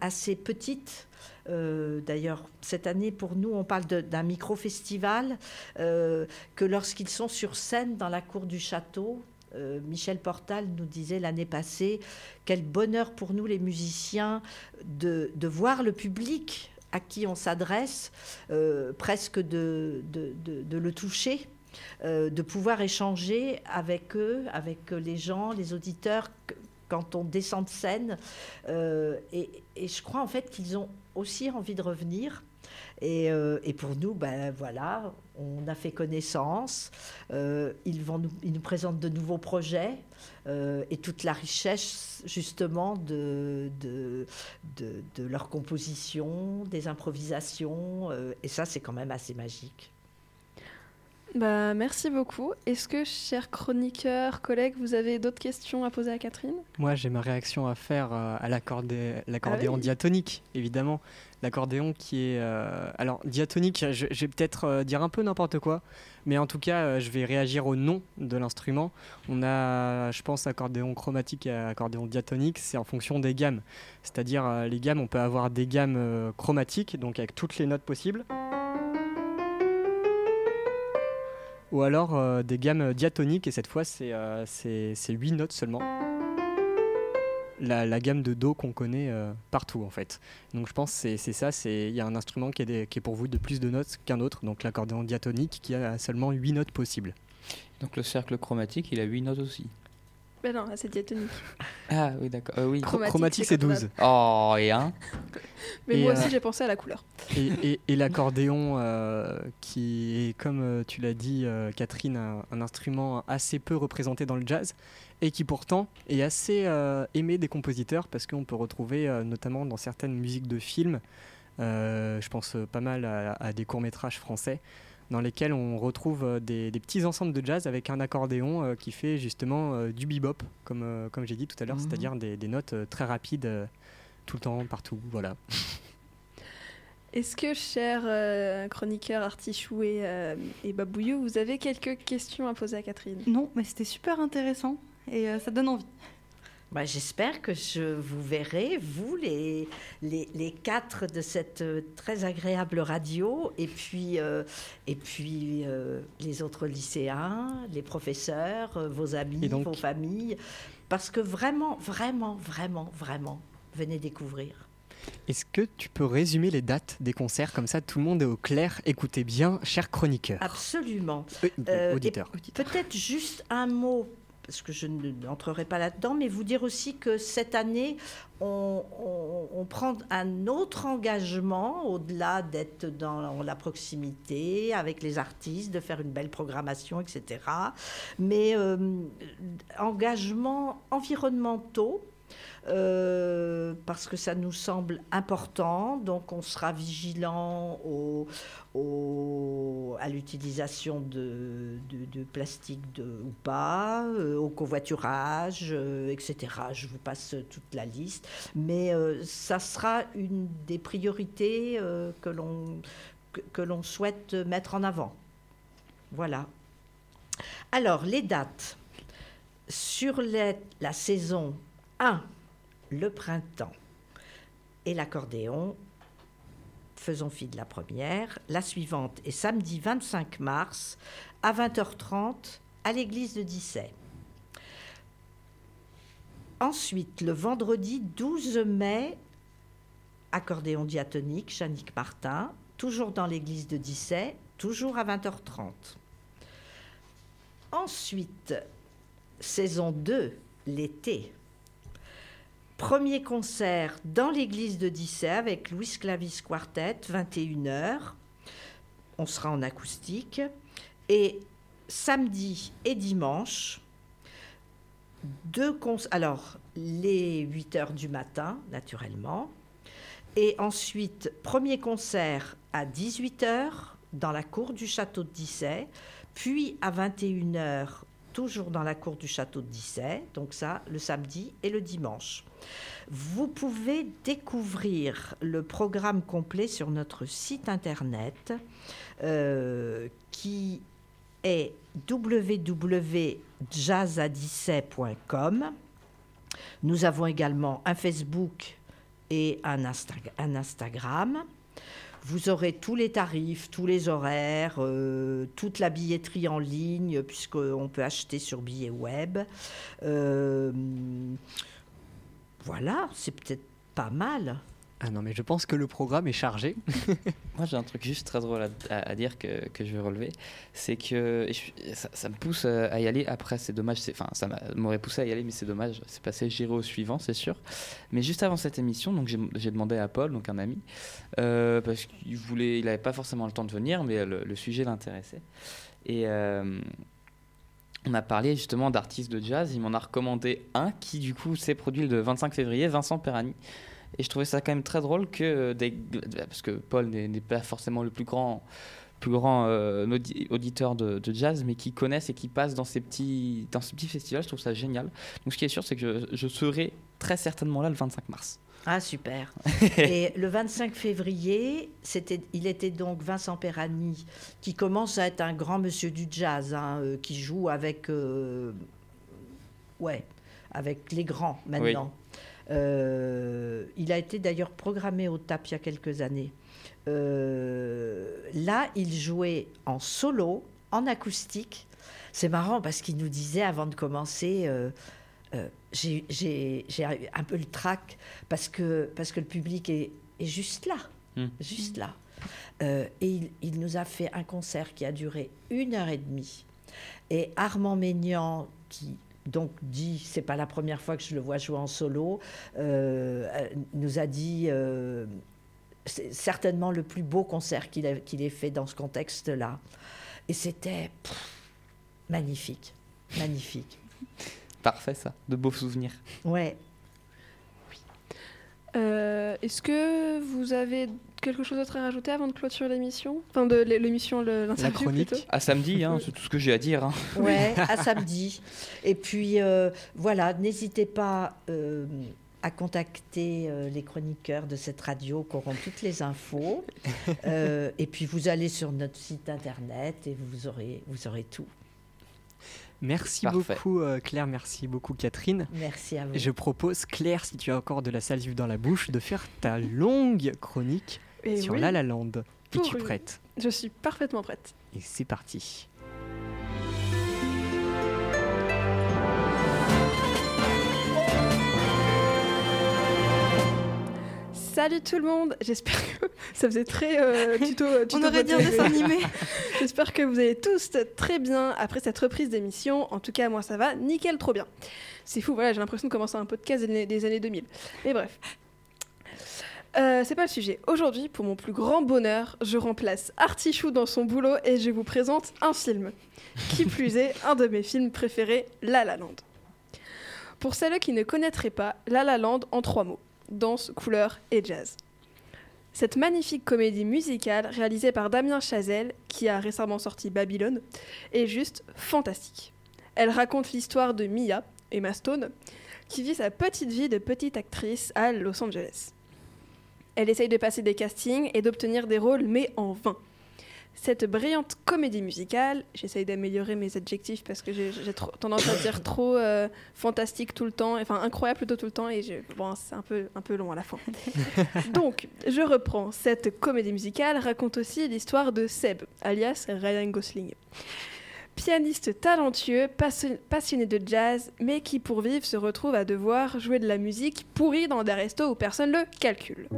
assez petite. Euh, D'ailleurs, cette année, pour nous, on parle d'un micro-festival, euh, que lorsqu'ils sont sur scène dans la cour du château, euh, Michel Portal nous disait l'année passée, quel bonheur pour nous les musiciens de, de voir le public à qui on s'adresse, presque de, de- de- le toucher, de pouvoir échanger avec eux, avec les gens, les auditeurs, quand on descend de scène. Euh, et, je crois en fait qu'ils ont aussi envie de revenir. Et, euh, pour nous, ben voilà, on a fait connaissance. Euh, ils, vont nous, ils nous présentent de nouveaux projets et toute la richesse justement de, de, de, leur composition, des improvisations. et ça, c'est quand même assez magique. Bah, merci beaucoup. Est-ce que, chers chroniqueurs, collègues, vous avez d'autres questions à poser à Catherine? Moi, j'ai ma réaction à faire euh, à l'accordé- l'accordéon Ah oui. diatonique, évidemment. L'accordéon qui est. euh, alors, diatonique, je, je vais peut-être euh, dire un peu n'importe quoi, mais en tout cas, je vais réagir au nom de l'instrument. On a, je pense, accordéon chromatique et accordéon diatonique, c'est en fonction des gammes. C'est-à-dire, les gammes, on peut avoir des gammes chromatiques, donc avec toutes les notes possibles. Ou alors euh, des gammes diatoniques, et cette fois, c'est euh, c'est- c'est 8 notes seulement la, gamme de Do qu'on connaît euh, partout en fait. Donc je pense que c'est ça, il y a un instrument qui est, qui est pourvu de plus de notes qu'un autre, donc l'accordéon diatonique qui a seulement 8 notes possibles. Donc le cercle chromatique, il a 8 notes aussi. Ben non, c'est diatonique. Ah oui, d'accord. Euh, oui. Chro- Chromatique, Chromatique, c'est c'est 12. Oh, et un Mais Et, moi euh, aussi, j'ai pensé à la couleur. Et, et- et l'accordéon, euh, qui est, comme euh, tu l'as dit, euh, Catherine, un, un instrument assez peu représenté dans le jazz, et qui pourtant est assez euh, aimé des compositeurs, parce qu'on peut retrouver euh, notamment dans certaines musiques de films, euh, je pense euh, pas mal à, à des courts-métrages français, dans lesquels on retrouve euh, des, des petits ensembles de jazz avec un accordéon euh, qui fait justement euh, du bebop, comme, euh, comme j'ai dit tout à l'heure, Mhm. c'est-à-dire des, des notes très rapides euh, tout le temps, partout. Voilà. Est-ce que, chers euh, chroniqueurs Artichou et, euh, et Babouillou, vous avez quelques questions à poser à Catherine? Non, mais c'était super intéressant et euh, ça donne envie. Bah, J'espère que je vous verrai, vous, les, les, les quatre de cette euh, très agréable radio, et puis, euh, et puis euh, les autres lycéens, les professeurs, vos amis, donc- vos familles. Parce que vraiment, vraiment, vraiment, vraiment, venez découvrir. Est-ce que tu peux résumer les dates des concerts? Comme ça tout le monde est au clair Écoutez bien, chers chroniqueurs, Absolument. Euh, et auditeurs. Peut-être juste un mot, parce que je ne- n'entrerai pas là-dedans, mais vous dire aussi que cette année, on prend un autre engagement, au-delà d'être dans la proximité avec les artistes, de faire une belle programmation, etc. Mais euh, engagements environnementaux. Euh, parce que ça nous semble important, donc on sera vigilant au, à l'utilisation de, de- plastique de, ou pas, euh, au covoiturage, euh, etc. Je vous passe toute la liste. Mais euh, ça sera une des priorités que l'on l'on souhaite mettre en avant. Voilà. Alors, les dates. Sur la saison 1, le printemps et l'accordéon, faisons fi de la première. La suivante est samedi 25 mars à 20h30 à l'église de Dissay. Ensuite, le vendredi 12 mai, accordéon diatonique, Chanique Martin, toujours dans l'église de Dissay, toujours à 20h30. Ensuite, saison 2, l'été. Premier concert dans l'église de Dissay avec Louis Clavis Quartet, 21h. On sera en acoustique. Et samedi et dimanche, deux concerts. Alors, les 8 heures du matin, naturellement. Et ensuite, premier concert à 18h dans la cour du château de Dissay. Puis à 21h, toujours dans la cour du château de Dissay. Donc ça, le samedi et le dimanche. Vous pouvez découvrir le programme complet sur notre site internet euh, qui est www.jazzadisset.com. Nous avons également un Facebook et un Instagram. Vous aurez tous les tarifs, tous les horaires, euh, toute la billetterie en ligne, puisqu'on peut acheter sur billet web. Euh, voilà, c'est peut-être pas mal. Ah non, mais je pense que le programme est chargé. Moi, j'ai un truc juste très drôle à, dire que, que je vais relever. C'est que ça, me pousse euh, à y aller. Après, c'est dommage. Enfin, ça m'a- m'aurait poussé à y aller, mais c'est dommage. C'est passé. J'irai au suivant, c'est sûr. Mais juste avant cette émission, donc j'ai demandé à Paul, donc un ami, euh, parce qu'il voulait, il n'avait pas forcément le temps de venir, mais le, le sujet l'intéressait. Et euh, on a parlé justement d'artistes de jazz. Il m'en a recommandé un qui, du coup, s'est produit le 25 février, Vincent Perani. Et je trouvais ça quand même très drôle que euh, des, parce que Paul n'est pas forcément le plus grand plus grand euh, audi- auditeur de, de jazz, mais qui connaissent et qui passent dans ces petits dans ces petits festivals. Je trouve ça génial. Donc ce qui est sûr, c'est que je, je serai très certainement là le 25 mars. Ah, super. Et le 25 février, c'était, il était donc Vincent Perani, qui commence à être un grand monsieur du jazz, hein, euh, qui joue avec, euh, ouais, avec les grands maintenant. Euh, il a été d'ailleurs programmé au TAP il y a quelques années. Euh, là, il jouait en solo, en acoustique. C'est marrant parce qu'il nous disait avant de commencer, euh, j'ai un peu le trac parce que, parce que le public est, est juste là, Hmm. juste là. Euh, et il, il nous a fait un concert qui a duré une heure et demie. Et Armand Maignan, qui donc dit, c'est pas la première fois que je le vois jouer en solo, euh, nous a dit euh, c'est certainement le plus beau concert qu'il a- qu'il ait fait dans ce contexte-là. Et c'était pff, magnifique, magnifique. Parfait ça, de beaux souvenirs. Ouais. Euh, Est-ce que vous avez quelque chose d'autre à rajouter avant de clôturer l'émission? Enfin, de l'é- l'émission, l'interview chronique. plutôt. À samedi, hein, c'est tout ce que j'ai à dire. hein. Ouais, à samedi. Et puis euh, voilà, n'hésitez pas euh, à contacter euh, les chroniqueurs de cette radio qui auront toutes les infos. Euh, et puis vous allez sur notre site internet et vous aurez, vous aurez tout. Merci Parfait. beaucoup euh, Claire, merci beaucoup Catherine. Merci à vous. Je propose Claire, si tu as encore de la salive dans la bouche, de faire ta longue chronique Et sur oui, La La Land. Pour Es-tu prête? Je suis parfaitement prête. Et c'est parti. Salut tout le monde J'espère que ça faisait très euh, tuto, euh, tuto On aurait dit un dessin animé. J'espère que vous allez tous très bien après cette reprise d'émission. En tout cas, moi ça va, nickel, trop bien. C'est fou, voilà, j'ai l'impression de commencer un podcast des années, des années 2000. Mais bref. Euh, c'est pas le sujet. Aujourd'hui, pour mon plus grand bonheur, je remplace Artichou dans son boulot et je vous présente un film. Qui plus est, un de mes films préférés, La La Land. Pour celles qui ne connaîtraient pas, La La Land en trois mots danse, couleur et jazz. Cette magnifique comédie musicale réalisée par Damien Chazelle, qui a récemment sorti Babylone, est juste fantastique. Elle raconte l'histoire de Mia, Emma Stone, qui vit sa petite vie de petite actrice à Los Angeles. Elle essaye de passer des castings et d'obtenir des rôles, mais en vain. Cette brillante comédie musicale, j'essaye d'améliorer mes adjectifs parce que j'ai tendance à dire trop euh, fantastique tout le temps, enfin incroyable plutôt tout le temps, et je- bon, c'est un peu, un peu long à la fin. Donc, je reprends. Cette comédie musicale raconte aussi l'histoire de Seb, alias Ryan Gosling. Pianiste talentueux, passionné de jazz, mais qui pour vivre se retrouve à devoir jouer de la musique pourrie dans des restos où personne le calcule.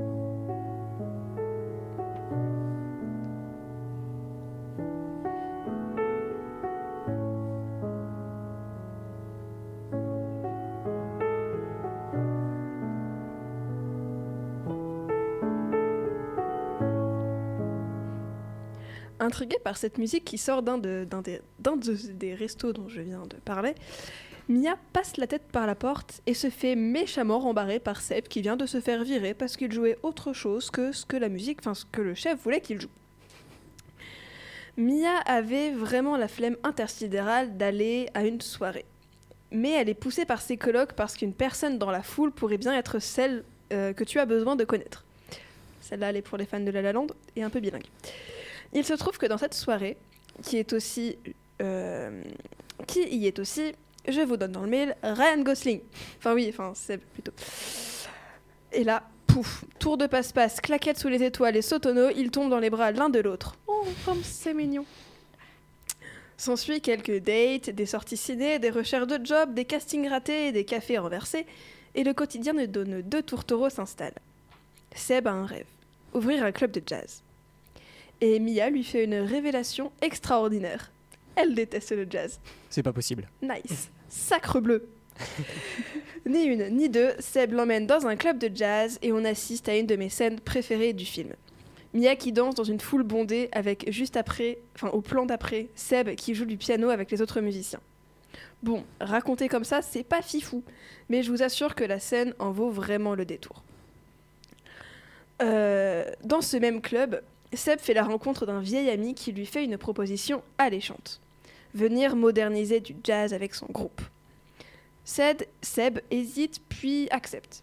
Intrigué par cette musique qui sort d'un de- d'un des, restos dont je viens de parler, Mia passe la tête par la porte et se fait méchamment rembarrer par Seb qui vient de se faire virer parce qu'il jouait autre chose que ce que la musique, enfin ce que le chef voulait qu'il joue. Mia avait vraiment la flemme intersidérale d'aller à une soirée. Mais elle est poussée par ses colocs parce qu'une personne dans la foule pourrait bien être celle euh, que tu as besoin de connaître. Celle-là, elle est pour les fans de La La Land et un peu bilingue. Il se trouve que dans cette soirée, qui est aussi... euh, qui y est aussi, je vous donne dans le mail, Ryan Gosling. Enfin oui, enfin c'est plutôt... Et là, pouf, tour de passe-passe, claquette sous les étoiles et sautonneau, ils tombent dans les bras l'un de l'autre. Oh, comme c'est mignon. S'ensuit quelques dates, des sorties ciné, des recherches de job, des castings ratés, des cafés renversés, et le quotidien de nos deux tourtereaux s'installe. Seb a un rêve, ouvrir un club de jazz. Et Mia lui fait une révélation extraordinaire. Elle déteste le jazz. C'est pas possible. Nice. Sacre bleu. ni une, ni deux, Seb l'emmène dans un club de jazz et on assiste à une de mes scènes préférées du film. Mia qui danse dans une foule bondée avec juste après, enfin au plan d'après, Seb qui joue du piano avec les autres musiciens. Bon, raconter comme ça, c'est pas fifou, mais je vous assure que la scène en vaut vraiment le détour. Euh, dans ce même club, Seb fait la rencontre d'un vieil ami qui lui fait une proposition alléchante venir moderniser du jazz avec son groupe. Seb, Seb hésite puis accepte.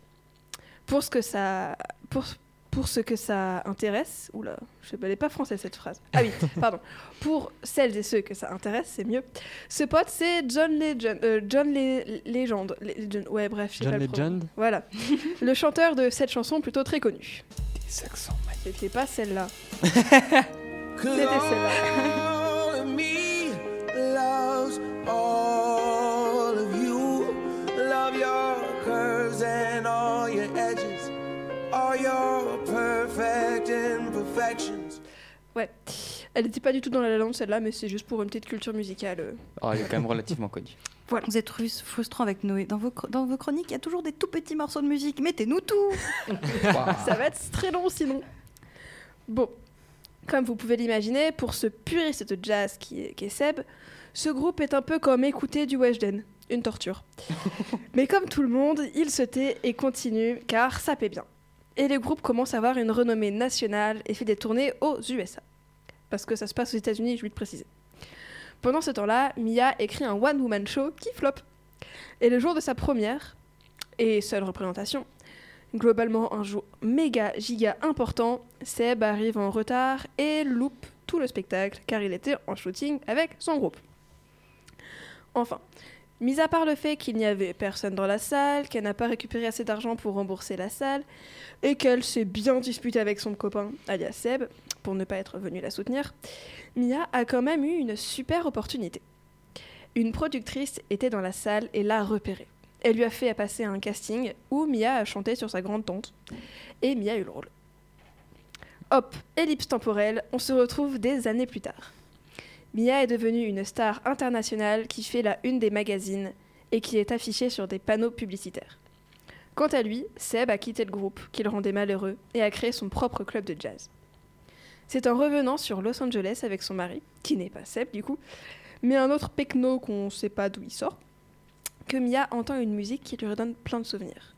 Pour ce que ça, pour, pour ce que ça intéresse, oula, je sais pas, française cette phrase. Ah oui, pardon. Pour celles et ceux que ça intéresse, c'est mieux. Ce pote, c'est John Legend, euh, John Le- Legend, Legend, ouais bref, je sais John pas le prononcer. Legend Voilà, le chanteur de cette chanson plutôt très connue. Des accents magnifiques. C'était pas celle-là. C'était celle-là. All of me loves all of you. Love your curves and all your edges, all your perfect imperfections. Ouais. Elle n'était pas du tout dans la lande celle-là, mais c'est juste pour une petite culture musicale. euh. Oh, elle est quand même relativement connue. Voilà. Vous êtes frus- frustrant avec Noé. Dans vos, chr- dans vos chroniques, il y a toujours des tout petits morceaux de musique. Mettez-nous tout Ça va être très long sinon. Bon, comme vous pouvez l'imaginer, pour ce puriste de jazz qui est, qui est Seb, ce groupe est un peu comme écouter du Weshden, une torture. Mais comme tout le monde, il se tait et continue car ça paie bien. Et le groupe commence à avoir une renommée nationale et fait des tournées aux USA. Parce que ça se passe aux États-Unis, je vais le préciser. Pendant ce temps-là, Mia écrit un one-woman show qui flop. Et le jour de sa première, et seule représentation, globalement un jour méga giga important, Seb arrive en retard et loupe tout le spectacle car il était en shooting avec son groupe. Enfin, mis à part le fait qu'il n'y avait personne dans la salle, qu'elle n'a pas récupéré assez d'argent pour rembourser la salle, et qu'elle s'est bien disputée avec son copain, alias Seb, pour ne pas être venu la soutenir, Mia a quand même eu une super opportunité. Une productrice était dans la salle et l'a repérée. Elle lui a fait passer un casting où Mia a chanté sur sa grande tante. Et Mia a eu le rôle. Hop, ellipse temporelle, on se retrouve des années plus tard. Mia est devenue une star internationale qui fait la une des magazines et qui est affichée sur des panneaux publicitaires. Quant à lui, Seb a quitté le groupe, qui le rendait malheureux, et a créé son propre club de jazz. C'est en revenant sur Los Angeles avec son mari, qui n'est pas Seb du coup, mais un autre pecno qu'on ne sait pas d'où il sort, que Mia entend une musique qui lui redonne plein de souvenirs.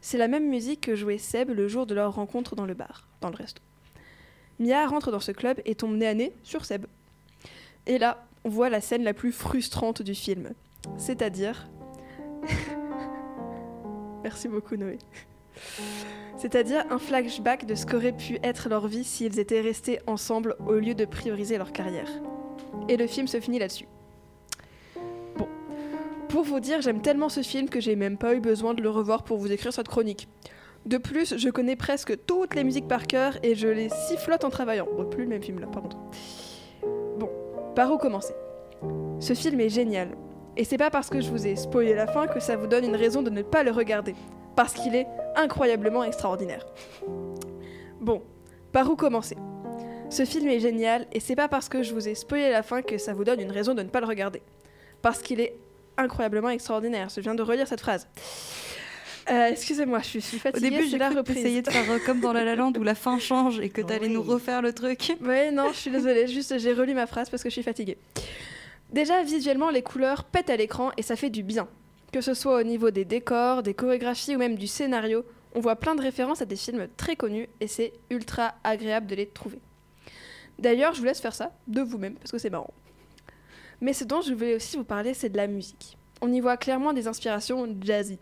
C'est la même musique que jouait Seb le jour de leur rencontre dans le bar, dans le resto. Mia rentre dans ce club et tombe nez à nez sur Seb. Et là, on voit la scène la plus frustrante du film. C'est-à-dire. Merci beaucoup, Noé. C'est-à-dire un flashback de ce qu'aurait pu être leur vie s'ils étaient restés ensemble au lieu de prioriser leur carrière. Et le film se finit là-dessus. Bon. Pour vous dire, j'aime tellement ce film que j'ai même pas eu besoin de le revoir pour vous écrire cette chronique. De plus, je connais presque toutes les musiques par cœur et je les sifflote en travaillant. Bon, plus le même film là, par contre. Bon, par où commencer? Ce film est génial. Et c'est pas parce que je vous ai spoilé la fin que ça vous donne une raison de ne pas le regarder. Parce qu'il est incroyablement extraordinaire. Bon, par où commencer? Ce film est génial et c'est pas parce que je vous ai spoilé la fin que ça vous donne une raison de ne pas le regarder. Parce qu'il est incroyablement extraordinaire. Je viens de relire cette phrase. Euh, Excusez-moi, je suis Au fatiguée. début, c'est j'ai la cru reprise. t'essayais de faire euh, comme dans La La Land où la fin change et que t'allais Oui. nous refaire le truc. Ouais, non, je suis désolée, juste j'ai relu ma phrase parce que je suis fatiguée. Déjà, visuellement, les couleurs pètent à l'écran et ça fait du bien. Que ce soit au niveau des décors, des chorégraphies ou même du scénario, on voit plein de références à des films très connus et c'est ultra agréable de les trouver. D'ailleurs, je vous laisse faire ça de vous-même parce que c'est marrant. Mais ce dont je voulais aussi vous parler, c'est de la musique. On y voit clairement des inspirations jazzy.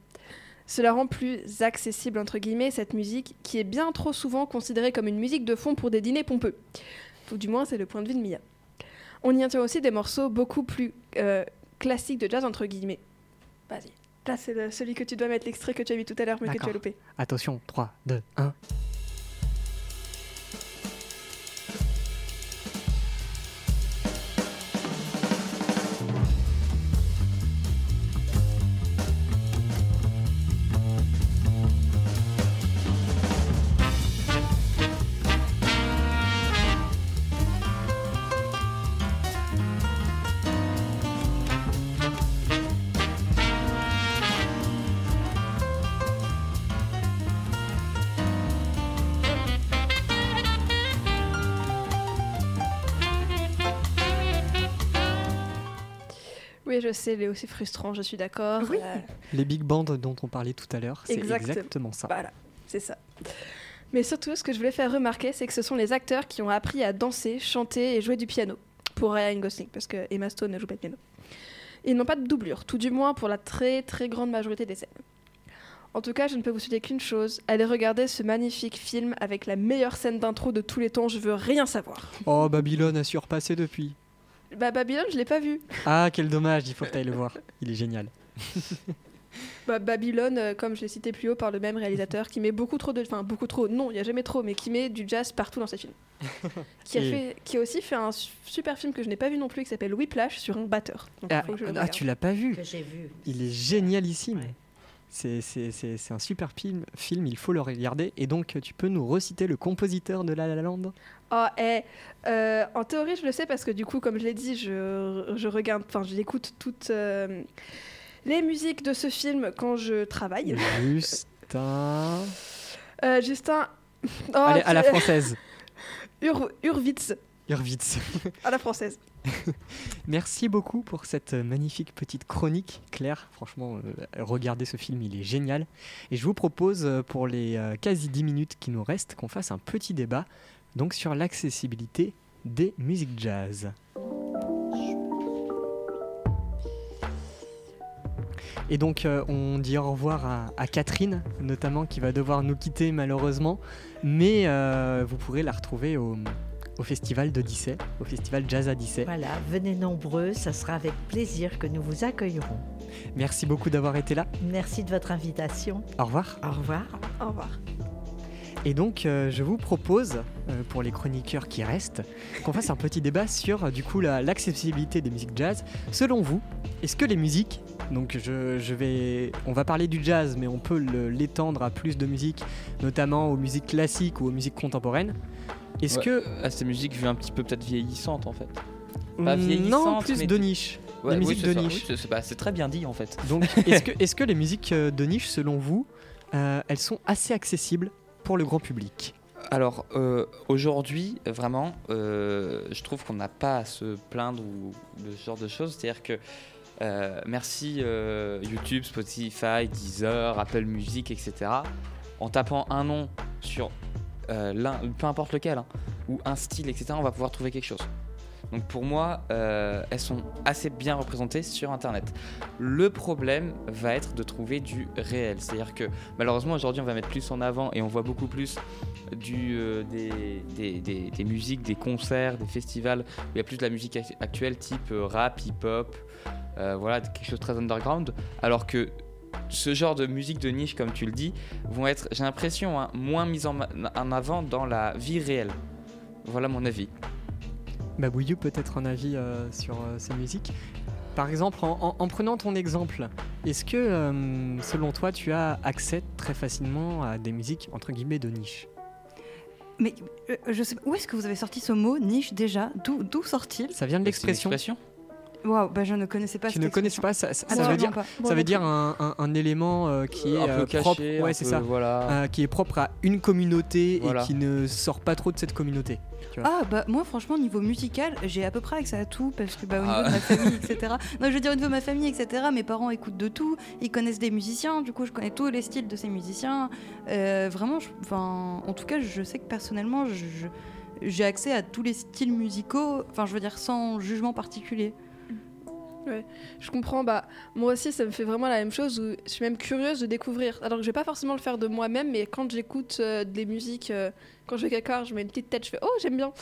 Cela rend plus accessible entre guillemets cette musique qui est bien trop souvent considérée comme une musique de fond pour des dîners pompeux. Ou du moins, c'est le point de vue de Mia. On y entend aussi des morceaux beaucoup plus euh, classiques de jazz, entre guillemets. Vas-y. Là, c'est le- celui que tu dois mettre, l'extrait que tu as mis tout à l'heure, mais que tu as loupé. Attention, 3, 2, 1. Oui, je sais, il est aussi frustrant, je suis d'accord. Oui. Euh, Les big bands dont on parlait tout à l'heure, c'est Exactement. exactement ça. Voilà, c'est ça. Mais surtout, ce que je voulais faire remarquer, c'est que ce sont les acteurs qui ont appris à danser, chanter et jouer du piano pour Ryan Gosling, parce que Emma Stone ne joue pas de piano. Ils n'ont pas de doublure, tout du moins pour la très très grande majorité des scènes. En tout cas, je ne peux vous souhaiter qu'une chose allez regarder ce magnifique film avec la meilleure scène d'intro de tous les temps, je veux rien savoir. Oh, Babylone a surpassé depuis. Bah, Babylone, je l'ai pas vu. Ah, quel dommage, il faut que tu ailles le voir. Il est génial. Bah, Babylone, euh, comme je l'ai cité plus haut, par le même réalisateur, qui met beaucoup trop de. Enfin, beaucoup trop, non, il n'y a jamais trop, mais qui met du jazz partout dans ses films. qui, a Et- fait, qui a aussi fait un su- super film que je n'ai pas vu non plus, qui s'appelle Whiplash, sur un batteur. Donc, Ah, faut que je le ah, regarde. tu l'as pas vu que j'ai vu. Il est génialissime. Ouais. C'est c'est- c'est- c'est un super film, film, il faut le regarder. Et donc, tu peux nous reciter le compositeur de La La Land? Oh, euh, en théorie, je le sais parce que du coup, comme je l'ai dit, je, je regarde, enfin, j'écoute toutes euh, les musiques de ce film quand je travaille. Justin. Euh, Justin. Oh, Allez, à la française. Ur- Urwitz, Hurwitz. à la française. Merci beaucoup pour cette magnifique petite chronique, Claire. Franchement, euh, regardez ce film, il est génial. Et je vous propose, euh, pour les euh, quasi 10 minutes qui nous restent, qu'on fasse un petit débat donc sur l'accessibilité des musiques jazz. Et donc, euh, on dit au revoir à, à Catherine, notamment, qui va devoir nous quitter malheureusement. Mais euh, vous pourrez la retrouver au, au festival d'Odyssée, au festival Jazz Odyssée. Voilà, venez nombreux, ça sera avec plaisir que nous vous accueillerons. Merci beaucoup d'avoir été là. Merci de votre invitation. Au revoir. Au revoir. Au revoir. Et donc, euh, je vous propose, euh, pour les chroniqueurs qui restent, qu'on fasse un petit débat sur, euh, du coup, la- l'accessibilité des musiques jazz. Selon vous, est-ce que les musiques, donc je, je vais, on va parler du jazz, mais on peut l'étendre à plus de musiques, notamment aux musiques classiques ou aux musiques contemporaines. Est-ce Ouais, que à ces musiques vues un petit peu peut-être vieillissantes en fait. Pas non, vieillissantes, plus mais de niche. Ouais, les musiques de niche. Oui, c'est- c'est bah, c'est très bien dit en fait. Donc, est-ce que, que les musiques de niche, selon vous, elles sont assez accessibles pour le grand public Alors euh, aujourd'hui, vraiment, euh, je trouve qu'on n'a pas à se plaindre ou de ce genre de choses. C'est-à-dire que euh, merci YouTube, Spotify, Deezer, Apple Music, etc. En tapant un nom sur l'un, peu importe lequel, hein, ou un style, etc., on va pouvoir trouver quelque chose. Donc pour moi, euh, elles sont assez bien représentées sur Internet. Le problème va être de trouver du réel. C'est-à-dire que malheureusement aujourd'hui on va mettre plus en avant et on voit beaucoup plus euh, des, musiques, des concerts, des festivals où il y a plus de la musique ac- actuelle type euh, rap, hip-hop, voilà, quelque chose de très underground. Alors que ce genre de musique de niche, comme tu le dis, vont être, j'ai l'impression, hein, moins mises en avant dans la vie réelle. Voilà mon avis. Babouillou, peut-être un avis euh, sur euh, ces musiques Par exemple, en, en- en prenant ton exemple, est-ce que, euh, selon toi, tu as accès très facilement à des musiques, entre guillemets, de niche? Mais euh, je sais où est-ce que vous avez sorti ce mot niche déjà? D'où d'où sort-il? Ça vient de une l'expression. expression Waouh, bah je ne connaissais pas Tu cette ne connais expression. pas Ça, ça- veut dire, pas. Bon, ça veut donc, dire un, un- un élément euh, qui est un peu caché, propre, un ouais, c'est peu, ça, Voilà. euh, qui est propre à une communauté Voilà. et qui ne sort pas trop de cette communauté. Ah bah moi franchement niveau musical j'ai à peu près accès à tout parce que bah au niveau Ah. de ma famille etc. Non je veux dire au niveau de ma famille etc. Mes parents écoutent de tout, ils connaissent des musiciens, du coup je connais tous les styles de ces musiciens. Euh, vraiment, enfin en tout cas je sais que personnellement j'ai accès à tous les styles musicaux, enfin je veux dire sans jugement particulier. Je comprends, bah, moi aussi ça me fait vraiment la même chose où je suis même curieuse de découvrir. Alors que je vais pas forcément le faire de moi-même, mais quand j'écoute euh, des musiques, euh, quand je vais quelque part, je mets une petite tête, je fais oh j'aime bien.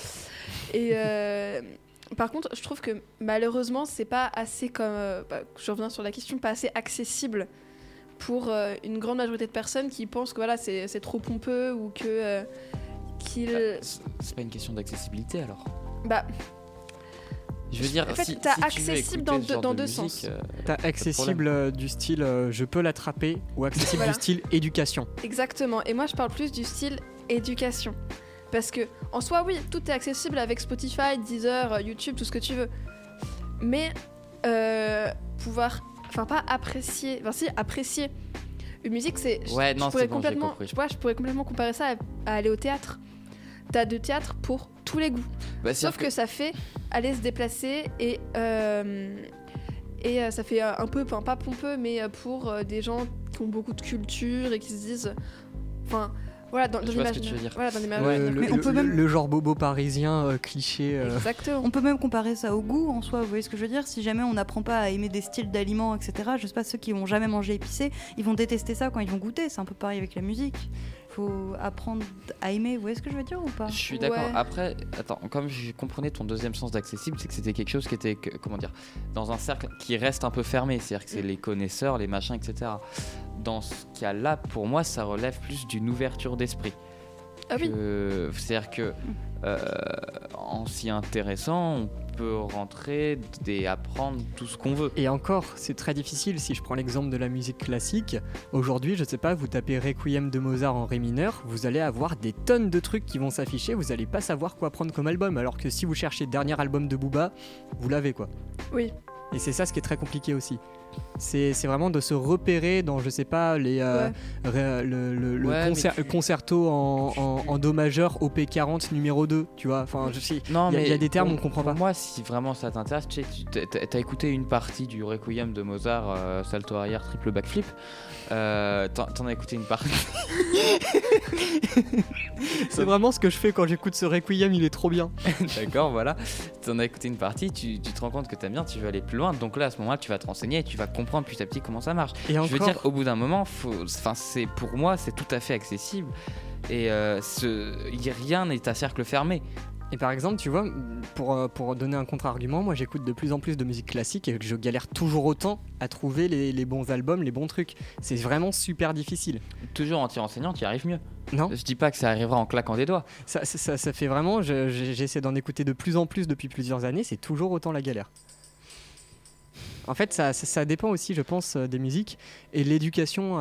Et euh, par contre, je trouve que malheureusement c'est pas assez comme, bah, je reviens sur la question, pas assez accessible pour une grande majorité de personnes qui pensent que voilà c'est trop pompeux ou que Bah, c'est- C'est pas une question d'accessibilité alors? bah Je veux dire, En fait, si, t'as si tu veux accessible dans deux- genre dans de deux musique, sens. euh, T'as accessible euh, du style euh, je peux l'attraper ou accessible Voilà. du style éducation. Exactement. Et moi, je parle plus du style éducation. Parce que, en soi, oui, tout est accessible avec Spotify, Deezer, euh, YouTube, tout ce que tu veux. Mais euh, pouvoir, enfin, pas apprécier, enfin, si, apprécier une musique, c'est. je- Ouais, je non, pourrais c'est bon, j'ai complètement, compris. je, pourrais- je pourrais complètement comparer ça à, à aller au théâtre. T'as de théâtre pour tous les goûts. bah, Sauf que ça fait aller se déplacer et. euh, et euh, ça fait euh, un peu, enfin pas pompeux, mais pour des gens qui ont beaucoup de culture et qui se disent. Enfin, voilà, dans, dans le, mais le- on peut le- même- le genre bobo parisien euh, cliché. euh, Exactement. On peut même comparer ça au goût en soi, vous voyez ce que je veux dire? Si jamais on n'apprend pas à aimer des styles d'aliments, etc., je sais pas, ceux qui ont jamais mangé épicé, ils vont détester ça quand ils vont goûter, c'est un peu pareil avec la musique. Faut apprendre à aimer, vous voyez ce que je veux dire ou pas? Je suis d'accord. Ouais. Après, attends, comme je comprenais ton deuxième sens d'accessible, c'est que c'était quelque chose qui était, que- comment dire, dans un cercle qui reste un peu fermé. C'est-à-dire que c'est les connaisseurs, les machins, etc. Dans ce cas-là, pour moi, ça relève plus d'une ouverture d'esprit. Ah oui. C'est-à-dire que, euh, en s'y intéressant, on peut rentrer et apprendre tout ce qu'on veut. Et encore, c'est très difficile. Si je prends l'exemple de la musique classique, aujourd'hui, je sais pas, vous tapez Requiem de Mozart en Ré mineur, vous allez avoir des tonnes de trucs qui vont s'afficher, vous allez pas savoir quoi prendre comme album. Alors que si vous cherchez dernier album de Booba, vous l'avez quoi. Oui. Et c'est ça ce qui est très compliqué aussi. C'est vraiment de se repérer dans, je sais pas, les, euh, ré- le, le- le Ouais, mais concer- tu- concerto en, en- en Do majeur OP40 numéro 2, tu vois. Enfin, je sais. Non, Il y a- mais il y a des termes, pour- on comprend pour pas. Moi, si vraiment ça t'intéresse, tu t'as écouté une partie du Requiem de Mozart, euh, salto arrière, triple backflip. Euh, T'en as écouté une partie. C'est vraiment ce que je fais quand j'écoute ce Requiem, il est trop bien. D'accord, voilà. T'en as écouté une partie, tu, tu te rends compte que t'aimes bien, tu veux aller plus loin. Donc là, à ce moment-là, tu vas te renseigner et tu vas comprendre petit à petit comment ça marche. Et Je encore, veux dire, au bout d'un moment, c'est pour moi, c'est tout à fait accessible. Et euh, ce, rien n'est à cercle fermé. Et par exemple, tu vois, pour, euh, pour donner un contre-argument, moi j'écoute de plus en plus de musique classique et je galère toujours autant à trouver les, les bons albums, les bons trucs. C'est vraiment super difficile. Toujours en tirant enseignant, tu y arrives mieux. Non Je dis pas que ça arrivera en claquant des doigts. ça, ça, ça- ça fait vraiment, je- je- j'essaie d'en écouter de plus en plus depuis plusieurs années, c'est toujours autant la galère. En fait, ça, ça- ça dépend aussi, je pense, euh, des musiques et l'éducation,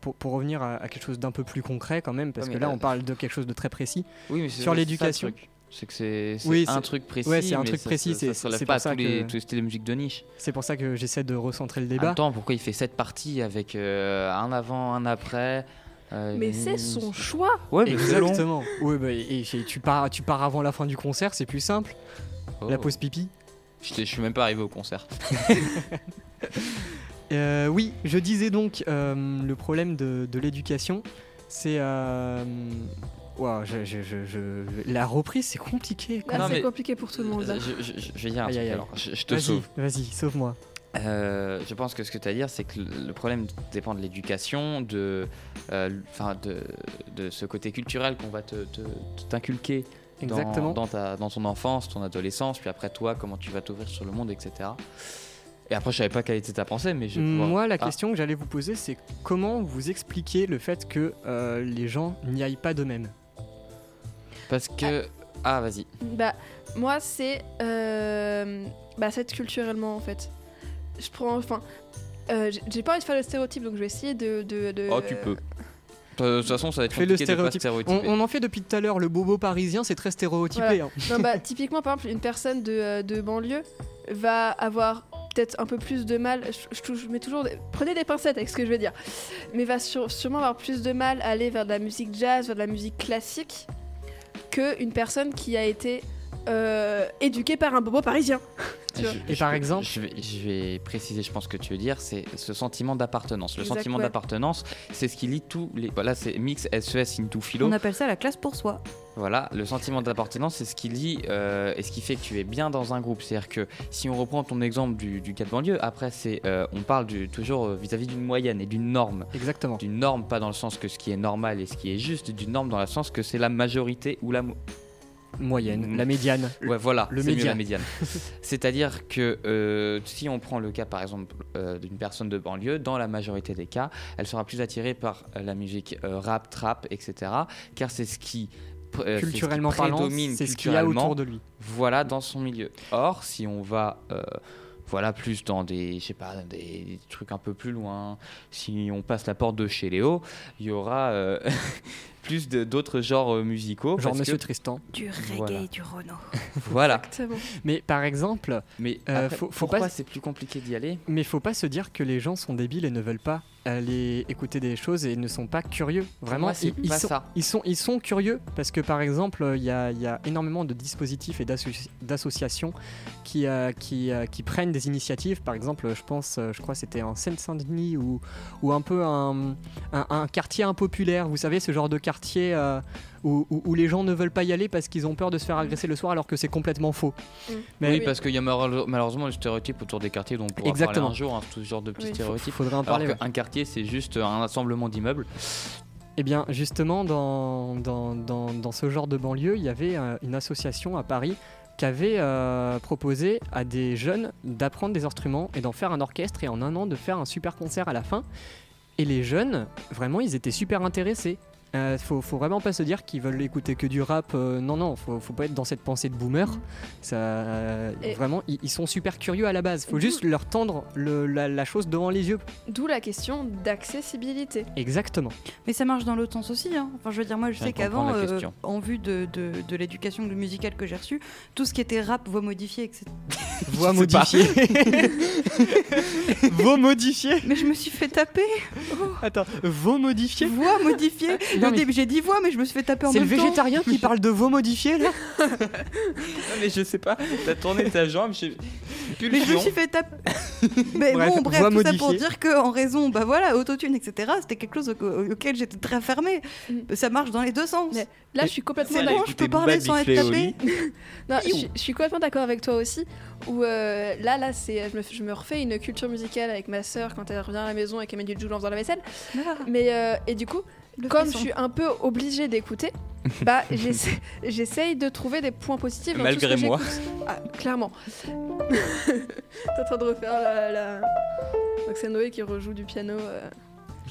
pour, pour revenir à, à quelque chose d'un peu plus concret quand même, parce que là là- on parle de quelque chose de très précis. Oui, mais Sur l'éducation. C'est que c'est Oui, un truc précis. ouais, c'est un mais truc ça- précis, Ça, se pas ça tous, les, que- tous les styles de musique de niche. C'est pour ça que j'essaie de recentrer le débat. Attends, pourquoi il fait cette partie avec euh, un avant, un après euh, Mais c'est son choix. Ouais, mais. Exactement. Oui, bah, et, et tu, pars, tu pars avant la fin du concert, c'est plus simple. Oh. La pause pipi. Je, suis même pas arrivé au concert. Euh, oui, je disais donc euh, le problème de, de l'éducation, c'est. Ouah, je- je- je- je- la reprise, c'est compliqué. quoi. Là, Non, c'est compliqué pour tout le monde. là. Euh, Je, je- je- je vais dire un truc aïe, aïe. alors. Je, je te Vas-y, sauve. vas-y, sauve-moi. Euh, je pense que ce que tu as à dire, c'est que le, problème dépend de l'éducation, de, euh, enfin de, de ce côté culturel qu'on va te, te- te- t'inculquer dans- Exactement. Dans, ta, dans ton enfance, ton adolescence, puis après toi, comment tu vas t'ouvrir sur le monde, etc. Et après, je savais pas quelle était ta pensée, mais je vais pouvoir- Moi, la Ah, question que j'allais vous poser, c'est comment vous expliquer le fait que euh, les gens n'y aillent pas d'eux-mêmes? Parce que. Ah, vas-y. Bah, moi, c'est. Euh, bah, c'est culturellement, en fait. Je prends. Enfin. euh, j'ai- pas envie de faire le stéréotype, donc je vais essayer de. de, de- Oh, tu peux. De toute façon, ça va être Fais le compliqué de pas stéréotype. On, en fait depuis tout à l'heure, le bobo parisien, c'est très stéréotypé. hein. Non, bah, typiquement, par exemple, une personne de, euh, de banlieue va avoir peut-être un peu plus de mal. Je, je, touche- je mets toujours. des- prenez des pincettes avec ce que je vais dire. Mais va sur- sûrement avoir plus de mal à aller vers de la musique jazz, vers de la musique classique, qu'une personne qui a été euh, éduquée par un bobo parisien. Tu vois. Et par exemple je vais, je vais préciser, je pense que tu veux dire, c'est ce sentiment d'appartenance. Le Exact, sentiment ouais. d'appartenance, c'est ce qui lie tous les. Voilà, c'est mix SES into philo. On appelle ça la classe pour soi. Voilà, le sentiment d'appartenance, c'est ce qui lie euh, et ce qui fait que tu es bien dans un groupe. C'est-à-dire que si on reprend ton exemple du, du cas de banlieue, après, c'est, euh, on parle du- toujours euh, vis-à-vis d'une moyenne et d'une norme. Exactement. D'une norme, pas dans le sens que ce qui est normal et ce qui est juste, d'une norme dans le sens que c'est la majorité ou la. Mo- Moyenne, Mm. la médiane. Ouais, voilà, le mieux la médiane. C'est-à-dire que euh, si on prend le cas, par exemple, euh, d'une personne de banlieue, dans la majorité des cas, elle sera plus attirée par euh, la musique rap, trap, etc. Car c'est ce qui Culturellement parlant, c'est ce qu'il y a autour de lui. Voilà, dans son milieu. Or, si on va voilà, plus dans des, je sais pas, des trucs un peu plus loin, si on passe la porte de chez Léo, il y aura euh, plus de- d'autres genres euh, musicaux. Genre parce Monsieur que, Tristan. Du reggae Voilà. et du Renault. voilà. Exactement. Mais par exemple, Mais Euh, après, faut- faut pourquoi pas- c'est plus compliqué d'y aller? Mais faut pas se dire que les gens sont débiles et ne veulent pas aller écouter des choses et ne sont pas curieux. Vraiment, moi, ils, ils pas sont, ça. ils sont ils sont curieux parce que par exemple, il y a, y a énormément de dispositifs et d'asso- d'associations qui euh, qui, euh, qui prennent des initiatives. Par exemple, je pense, euh, je crois, que c'était en Seine-Saint-Denis ou ou un peu un, un, un quartier impopulaire. Vous savez, ce genre de quartier. euh, où, où- où les gens ne veulent pas y aller parce qu'ils ont peur de se faire agresser le soir alors que c'est complètement faux. Mm. Mais oui, oui. parce qu'il y a malheure- malheureusement le stéréotype autour des quartiers dont on pourra Exactement. parler un jour, hein, tout ce genre de petits Oui. stéréotypes. faudrait en Alors parler. ouais. qu'un quartier, c'est juste un assemblement d'immeubles. Eh bien, justement, dans, dans, dans, dans ce genre de banlieue, il y avait euh, une association à Paris qui avait euh, proposé à des jeunes d'apprendre des instruments et d'en faire un orchestre et en un an de faire un super concert à la fin. Et les jeunes, vraiment, ils étaient super intéressés. Euh, faut, faut vraiment pas se dire qu'ils veulent écouter que du rap. euh, non, non, faut, faut pas être dans cette pensée de boomer. Ça, euh, vraiment, ils, ils sont super curieux à la base. Faut juste leur tendre le- la, la chose devant les yeux. D'où la question d'accessibilité. Exactement. Mais ça marche dans l'autre sens aussi. hein. Enfin, je veux dire, moi, je sais qu'avant, euh, en vue de, de, de l'éducation musicale que j'ai reçue, tout ce qui était rap, voix modifiée, etc. Voix modifiée. Vos modifiés. Mais je me suis fait taper. Attends, vos modifiés. Voix modifiée. Non, Au mais- J'ai dit voix, mais je me suis fait taper en C'est le même temps. végétarien qui parle de vos modifiés là Non, mais je sais pas, t'as tourné ta jambe, j'ai. Mais je me suis fait taper. Mais Bref, bon, bref, tout ça pour dire que en raison, bah voilà, autotune, etc. C'était quelque chose au- auquel j'étais très fermée. Mm. Ça marche dans les deux sens. Mais Là, je suis complètement C'est d'accord. bon, je peux parler sans être tapée. Non, je suis complètement d'accord avec toi aussi. Où euh, là, là, c'est, je me, je me refais une culture musicale avec ma sœur quand elle revient à la maison et qu'elle met du Jules en faisant la vaisselle. Ah, Mais euh, et du coup, le comme je suis un peu obligée d'écouter, bah j'essaie- j'essaye de trouver des points positifs. Dans Malgré tout ce que moi. Ah, clairement. T'es en train de refaire la. la... Donc c'est Noé qui rejoue du piano, euh,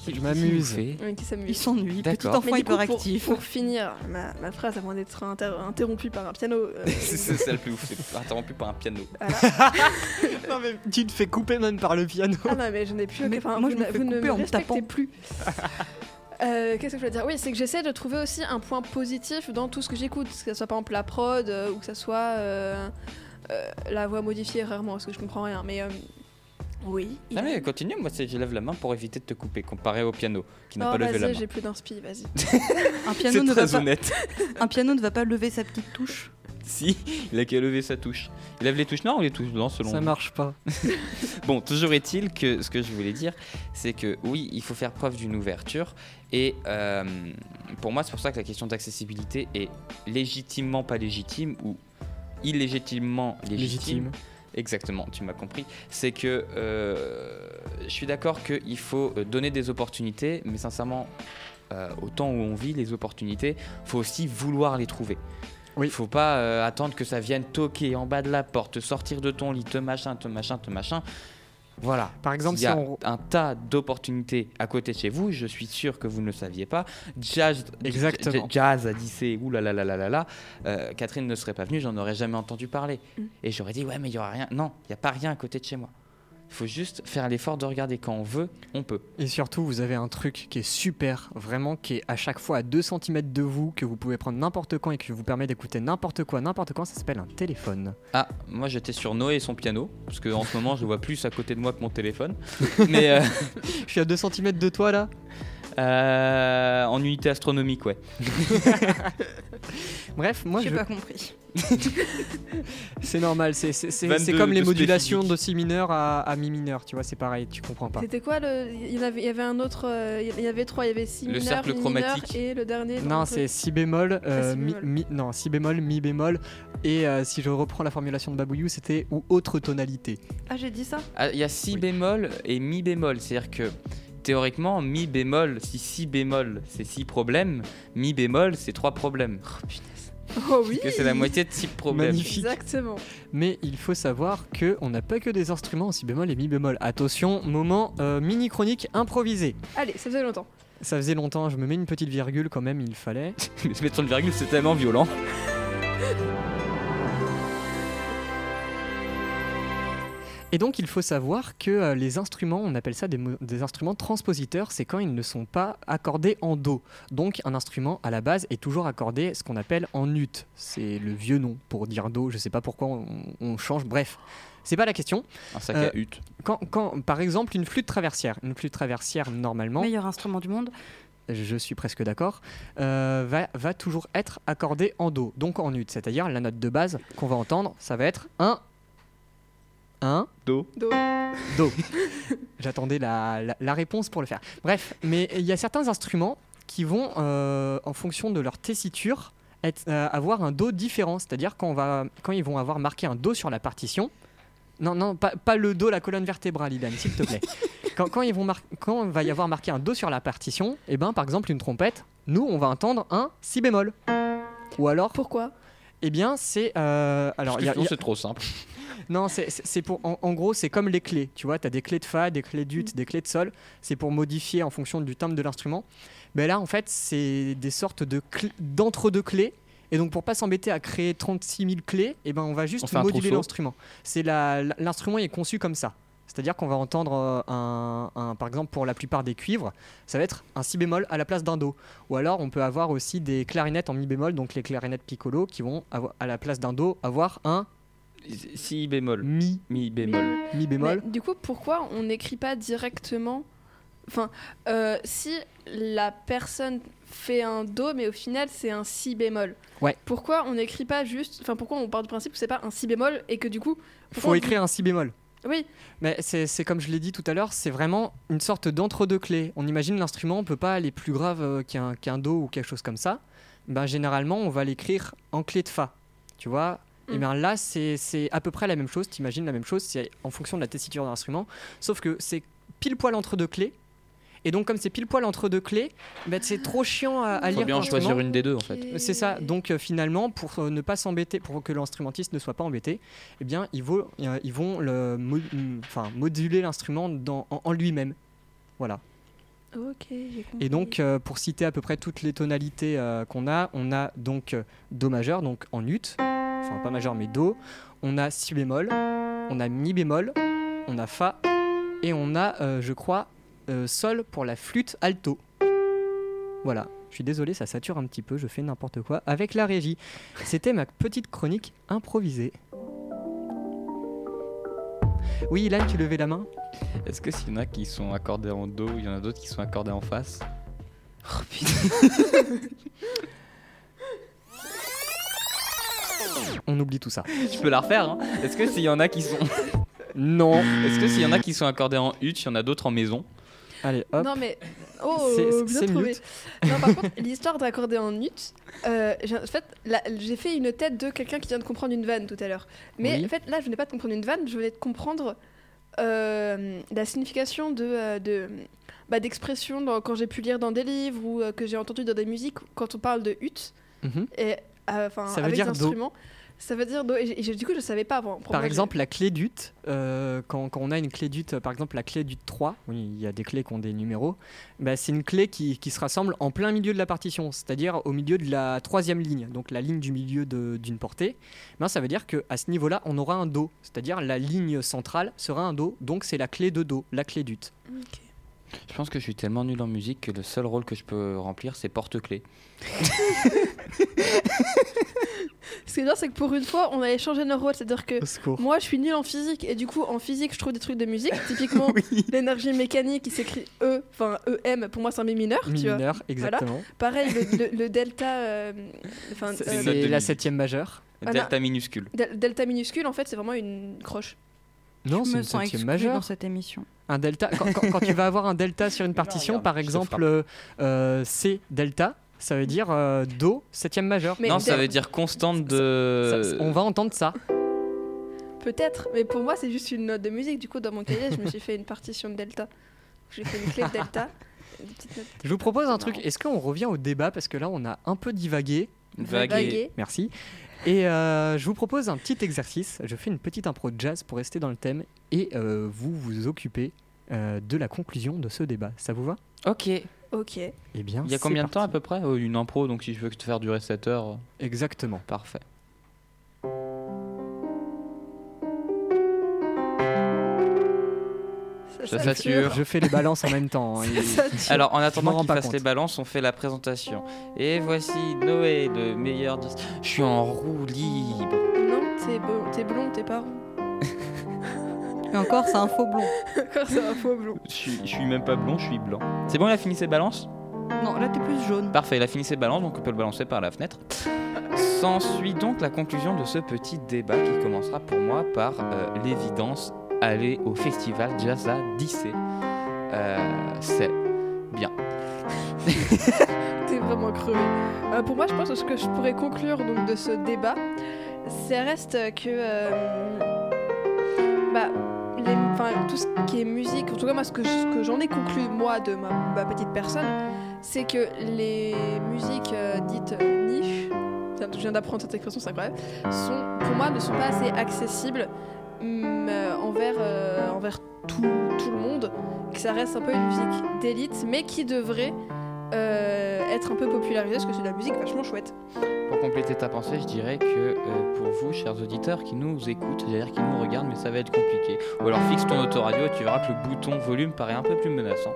Je m'amuse. oui, qui Il s'ennuie. Petit enfant pour, hyperactif. pour finir ma, ma phrase avant d'être inter- interrompue par un piano. euh, C'est ça le plus ouf, c'est interrompu par un piano. voilà. Non, mais tu te fais couper même par le piano. Ah non, mais je n'ai plus. Mais enfin, moi, vous, je me n'a- fais vous ne me en respectez plus. Euh, Qu'est-ce que je veux dire? Oui, c'est que j'essaie de trouver aussi un point positif dans tout ce que j'écoute, que ce soit par exemple la prod euh, ou que ce soit euh, euh, la voix modifiée rarement, parce que je comprends rien. Mais euh, oui. Non mais continue, moi je lève la main pour éviter de te couper, comparé au piano, qui n'a Oh, pas levé la vas-y, main. j'ai plus d'inspi, vas-y. Un piano, C'est ne va très pas, honnête. un piano ne va pas lever sa petite touche. si, il a qu'à lever sa touche. Il lève les touches noires ou les touches blanches selon Ça vous marche pas. Bon, toujours est-il que ce que je voulais dire, c'est que oui, il faut faire preuve d'une ouverture. Et euh, pour moi, c'est pour ça que la question d'accessibilité est légitimement pas légitime ou illégitimement légitime. Légitime. Exactement, tu m'as compris. C'est que euh, je suis d'accord qu'il faut euh, donner des opportunités, mais sincèrement, euh, au temps où on vit, les opportunités, faut aussi vouloir les trouver. Oui. Il faut pas euh, attendre que ça vienne toquer en bas de la porte, te sortir de ton lit, te machin, te machin, te machin. Voilà. Par exemple, Il y si a on... un tas d'opportunités à côté de chez vous, je suis sûr que vous ne le saviez pas. Jazz, Exactement. Jazz a dit c'est ouh là là là là là là. Euh, Catherine ne serait pas venue, j'en aurais jamais entendu parler. Mm. Et j'aurais dit ouais mais il y aura rien. Non, il y a pas rien à côté de chez moi. Il faut juste faire l'effort de regarder quand on veut, on peut. Et surtout, vous avez un truc qui est super, vraiment, qui est à chaque fois à 2 cm de vous, que vous pouvez prendre n'importe quand et qui vous permet d'écouter n'importe quoi, n'importe quand, ça s'appelle un téléphone. Ah, moi j'étais sur Noé et son piano, parce qu'en ce moment je le vois plus à côté de moi que mon téléphone. Mais euh, Je suis à 2 cm de toi là euh, en unité astronomique, ouais. Bref, moi J'ai je... pas compris. c'est normal, c'est c'est- c'est- 22 c'est comme les de modulations de si mineur à, à mi mineur, tu vois, c'est pareil, tu comprends pas. C'était quoi le. Il y, avait, il y avait un autre. euh, il y avait trois. Il y avait si Le mineur, cercle mi mineur chromatique. et le dernier. Non, c'est si bémol, euh, Ah, si bémol. mi- non, si bémol, mi bémol, et euh, si je reprends la formulation de Babouillou, c'était ou autre tonalité. Ah, j'ai dit ça Ah, Il y a si Oui. bémol et mi bémol, c'est-à-dire que théoriquement, mi bémol, si si bémol c'est six problèmes, mi bémol c'est trois problèmes. Oh oui Que c'est la moitié de six problèmes. Magnifique. Exactement. Mais il faut savoir que on n'a pas que des instruments en si bémol et mi bémol. Attention, moment euh, mini chronique improvisé. Allez, ça faisait longtemps. Ça faisait longtemps, je me mets une petite virgule quand même, il fallait. Mais se mettre une virgule, c'est tellement violent. Et donc il faut savoir que euh, les instruments, on appelle ça des, instruments transpositeurs, c'est quand ils ne sont pas accordés en Do. Donc un instrument à la base est toujours accordé ce qu'on appelle en ut. C'est le vieux nom pour dire Do, je sais pas pourquoi on, on change, bref. C'est pas la question. Un sac Euh, à hutte. Quand, quand, par exemple, une flûte traversière, une flûte traversière normalement, Meilleur instrument du monde. je suis presque d'accord, euh, va, va toujours être accordée en Do, donc en ut. C'est-à-dire la note de base qu'on va entendre, ça va être un, un, Do. Do. Do. J'attendais la, la- la réponse pour le faire. Bref, mais il y a certains instruments qui vont, euh, en fonction de leur tessiture, être- euh, avoir un Do différent. C'est-à-dire quand, on va, quand ils vont avoir marqué un Do sur la partition, non, non, pas, pas le Do, la colonne vertébrale, Ilan, s'il te plaît. quand, quand, ils vont mar- quand il va y avoir marqué un Do sur la partition, et ben, par exemple, une trompette, nous, on va entendre un Si bémol. Ou alors, Pourquoi? Eh bien, c'est. euh, alors, il y a- Sinon, il y a- c'est trop simple. Non, c'est- pour. En, en gros, c'est comme les clés. Tu vois, tu as des clés de fa, des clés d'ut, des clés de sol. C'est pour modifier en fonction du timbre de l'instrument. Mais là, en fait, c'est des sortes de cl- d'entre-deux clés. Et donc, pour pas s'embêter à créer 36 000 clés, eh ben, on va juste On moduler l'instrument. C'est L'instrument est conçu comme ça. C'est-à-dire qu'on va entendre, euh, un, un- par exemple, pour la plupart des cuivres, ça va être un si bémol à la place d'un do. Ou alors, on peut avoir aussi des clarinettes en mi bémol, donc les clarinettes piccolo, qui vont avoir, à la place d'un do avoir un Si bémol. mi, Mi bémol. mi bémol. Mais du coup, pourquoi on n'écrit pas directement Enfin, euh, si la personne fait un do, mais au final c'est un si bémol. Ouais. Pourquoi on n'écrit pas juste Enfin, pourquoi on part du principe que c'est pas un si bémol et que du coup. faut on- écrire un si bémol. Oui. Mais c'est comme je l'ai dit tout à l'heure, c'est vraiment une sorte d'entre-deux clés. On imagine l'instrument, on peut pas aller plus grave euh, qu'un qu'un do ou quelque chose comme ça. Ben, généralement, on va l'écrire en clé de fa. Tu vois Et Mm. bien là, c'est à peu près la même chose. Tu imagines la même chose, c'est en fonction de la tessiture de l'instrument. Sauf que c'est pile poil entre deux clés. Et donc, comme c'est pile poil entre deux clés, ben, c'est trop chiant à, à Faut lire. bien en choisir une des deux en fait. C'est ça. Donc euh, finalement, pour euh, ne pas s'embêter, pour que l'instrumentiste ne soit pas embêté, eh bien, ils, vont- euh, ils vont le mo- mm, enfin, moduler l'instrument en, en lui-même. Voilà. Ok, j'ai compris. Et donc, euh, pour citer à peu près toutes les tonalités euh, qu'on a, on a donc euh, Do majeur, donc en ut, enfin pas majeur mais Do, on a Si bémol, on a Mi bémol, on a Fa, et on a, euh, je crois, euh, Sol pour la flûte alto. Voilà. Je suis désolé, ça sature un petit peu, je fais n'importe quoi avec la régie. C'était ma petite chronique improvisée. Oui, Ilan, tu levais la main Est-ce que s'il y en a qui sont accordés en do, il y en a d'autres qui sont accordés en face Oh putain. On oublie tout ça. Tu peux la refaire, hein Est-ce que s'il y en a qui sont. Non. Est-ce que s'il y en a qui sont accordés en ut, il y en a d'autres en maison Allez, hop. Non mais. Oh, bien trouvé. mute. Non, par contre, l'histoire d'accorder en ut, euh, j'ai- en fait, j'ai fait une tête de quelqu'un qui vient de comprendre une vanne tout à l'heure. Mais Oui. en fait, là, je venais pas de comprendre une vanne, je venais de comprendre euh, la signification de. euh, de bah, d'expression quand j'ai pu lire dans des livres ou euh, que j'ai entendu dans des musiques quand on parle de ut Mhm. et euh, enfin Ça veut avec dire des instruments ça veut dire do et, et du coup je savais pas avant Pour Par exemple, la clé d'ut, euh, quand, quand on a une clé d'ut, euh, par exemple la clé d'ut 3, oui, il y a des clés qui ont des numéros, bah, c'est une clé qui, qui se rassemble en plein milieu de la partition, c'est-à-dire au milieu de la troisième ligne, donc la ligne du milieu d'une portée. Ben, ça veut dire qu'à ce niveau-là, on aura un Do, c'est-à-dire la ligne centrale sera un Do, donc c'est la clé de Do, la clé d'ut. j'ai- Ok. Je pense que je suis tellement nul en musique que le seul rôle que je peux remplir, c'est porte-clés. ce qui est bien c'est que pour une fois on a échangé nos rôles c'est à dire que. Moi, je suis nulle en physique et du coup, en physique, je trouve des trucs de musique. Typiquement, l'énergie mécanique qui s'écrit E, enfin EM, pour moi, c'est un mi mineur. Mi tu vois. mineur, exactement. Pareil, le, le- le delta, euh, enfin, C'est euh, la septième majeure. Voilà. Delta minuscule. del- delta minuscule, en fait, c'est vraiment une croche. Non, Je c'est me une sens exclue majeure. dans cette émission. Un delta, quand, quand- quand tu vas avoir un delta sur une partition, regarde, par exemple euh, euh, C delta, ça veut dire euh, Do septième majeur. Mais non, ça veut dire constante Ça- de. on va entendre ça. Peut-être, mais pour moi, c'est juste une note de musique. Du coup, dans mon cahier, je me suis fait une partition de delta. J'ai fait une clé de delta. Je vous propose un truc. Est-ce qu'on revient au débat? Parce que là on a un peu divagué. Vaguer. Merci. Et euh, je vous propose un petit exercice. Je fais une petite impro de jazz pour rester dans le thème et euh, vous vous occupez euh, de la conclusion de ce débat. Ça vous va? Ok. Ok. Eh bien, Il y a combien de temps à peu près? Une impro, donc si je veux te faire durer 7 heures, Exactement. parfait. Ça sature. Je fais les balances en même temps. hein, et-. Alors, en attendant qu'il fasse compte. les balances, on fait la présentation. Et voici Noé, le meilleur. Je suis en roue libre. Non, t'es blond, t'es pas roux. Et encore, c'est un faux blond. Encore, c'est un faux blond. Je suis, je suis même pas blond, je suis blanc. C'est bon, il a fini ses balances? Non, là, t'es plus jaune. Parfait, il a fini ses balances, donc on peut le balancer par la fenêtre. S'ensuit donc la conclusion de ce petit débat qui commencera pour moi par euh, l'évidence aller au festival Jazz à Dissé. Euh, c'est bien. T'es vraiment crevé. Euh, pour moi, je pense que ce que je pourrais conclure donc, de ce débat, ça reste que euh, bah, les- tout ce qui est musique, en tout cas moi ce que, j'en ai conclu moi de ma, petite personne, c'est que les musiques euh, dites niches je viens d'apprendre cette expression, c'est incroyable, sont, pour moi, ne sont pas assez accessibles envers, euh, envers tout, tout le monde, que ça reste un peu une musique d'élite, mais qui devrait euh, être un peu popularisée, parce que c'est de la musique vachement chouette. Pour compléter ta pensée, je dirais que euh, pour vous, chers auditeurs qui nous écoutent, c'est-à-dire qui nous regardent, mais ça va être compliqué. Ou alors fixe ton autoradio et tu verras que le bouton volume paraît un peu plus menaçant.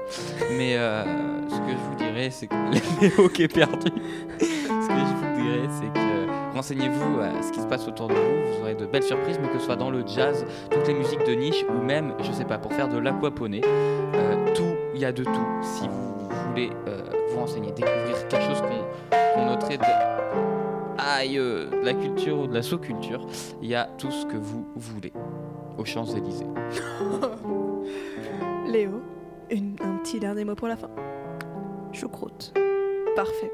Mais euh, ce que je vous dirais, c'est que Léo qui est perdu. ce que je vous dirais, c'est que renseignez-vous à ce qui se passe autour de vous. Vous aurez de belles surprises, mais que ce soit dans le jazz, toutes les musiques de niche, ou même, je sais pas, pour faire de l'aquaponie, euh, tout, il y a de tout. Si vous voulez euh, vous renseigner, découvrir quelque chose qu'on noterait euh, de la culture ou de la sous-culture, il y a tout ce que vous voulez aux Champs-Élysées. Léo, un petit dernier mot pour la fin. Choucroute. Parfait.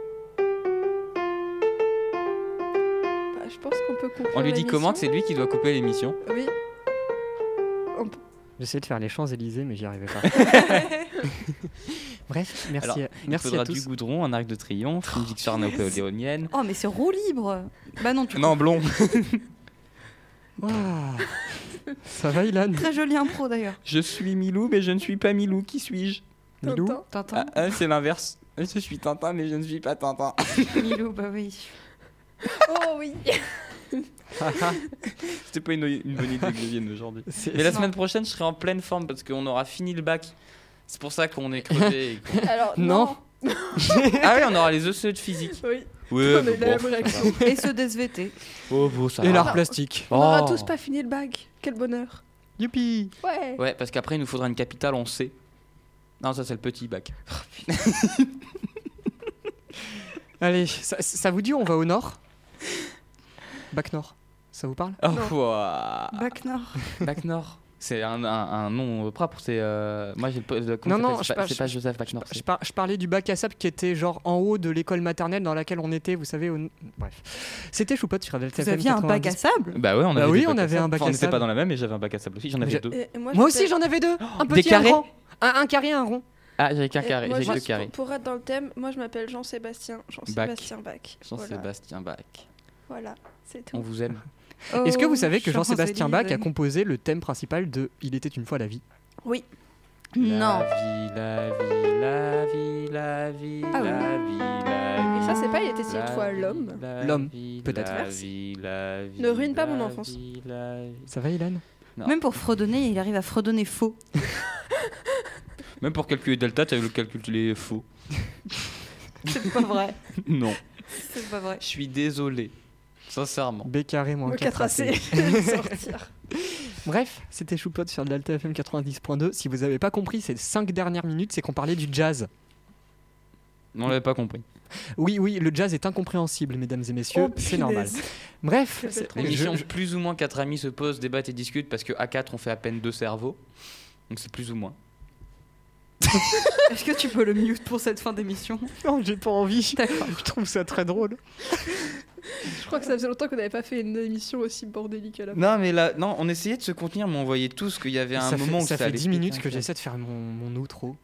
Je pense qu'on peut conclure On lui dit comment que c'est lui qui doit couper l'émission Oui. J'essayais de faire les Champs-Élysées, mais j'y arrivais pas. Bref, merci, Alors, à, Il merci faudra à du goudron, un arc de triomphe, une victoire napoléonienne. Oh, mais c'est roue libre. Bah non, tu Non, blond. Waouh. Ça va, Ilan? Très joli impro d'ailleurs. Je suis Milou, mais je ne suis pas Milou. Qui suis-je? Milou? Tintin. Tintin. Ah, ah, C'est l'inverse. Je suis Tintin, mais je ne suis pas Tintin. Milou, bah oui. Oh oui. C'était pas une, une bonne idée que je vienne aujourd'hui. C'est- Mais la semaine prochaine, je serai en pleine forme parce qu'on aura fini le bac. C'est pour ça qu'on est crevé. Alors, Non. non. ah oui, on aura les ECE de physique. Oui. Ouais, On la bon, même. Et ce DSVT. Oh, bon, ça Et l'art plastique. On n'aura Oh. tous pas fini le bac. Quel bonheur. Youpi Ouais. Ouais, parce qu'après, il nous faudra une capitale en C. Non, ça, c'est le petit bac. Allez, ça, ça vous dit, on va au nord? Bac Nord, ça vous parle? Oh, ouah. Bac Nord. Bac Nord. C'est un, un- un nom propre. C'est euh, moi j'ai le, le- Non, non, C'est pas- pas Joseph Bac Nord. je, par- je parlais du bac à sable qui était genre en haut de l'école maternelle dans laquelle on était, vous savez. au- Bref. C'était Choupote sur Delta Vous aviez un bac à 90. sable? Bah ouais, on Bah oui, on avait sable. un bac Enfin, à on n'était sable. pas dans la même, mais j'avais un bac à sable aussi. J'en avais deux. Moi, aussi, j'en avais deux. Un petit, un grand. Un, un carré, un rond. Ah, j'avais qu'un carré. moi, J'ai deux carrés. Pour, pour être dans le thème, moi je m'appelle Jean-Sébastien. Jean-Sébastien Bach. Jean-Sébastien Bach. Voilà, c'est On tout. vous aime. Est-ce que vous Oh, savez que Jean-Sébastien Bach a composé le thème principal de Il était une fois la vie? Non. La vie, la vie, la vie, la vie, Ah oui. la vie, la vie. Et ça, c'est pas Il était une fois l'homme. L'homme, peut-être. La Merci. vie, la vie, Ne ruine pas mon la enfance. vie, la vie. Ça va, Ilan Même pour fredonner, il arrive à fredonner faux. Même pour calculer delta, tu as le calculer faux. C'est pas vrai. Non. C'est pas vrai. Je suis désolé. Sincèrement. B carré moins Moi, 4 AC. sortir. Bref, c'était Choupote sur Delta FM 90.2. Si vous avez pas compris ces 5 dernières minutes, c'est qu'on parlait du jazz. On l'avait pas compris. Oui, oui, le jazz est incompréhensible, mesdames et messieurs, Oh, c'est normal. Bref, L'émission, je- plus ou moins quatre amis se posent, débattent et discutent parce que à 4 on fait à peine deux cerveaux. Donc c'est plus ou moins. Est-ce que tu peux le mute pour cette fin d'émission? Non, j'ai pas envie. Je trouve ça très drôle. Je crois que ça faisait longtemps qu'on n'avait pas fait une émission aussi bordélique à la. Non mais là, non, on essayait de se contenir, mais on voyait tous qu'il y avait un ça moment fait, où ça fait allait 10 péter minutes que j'essaie de faire mon, mon outro.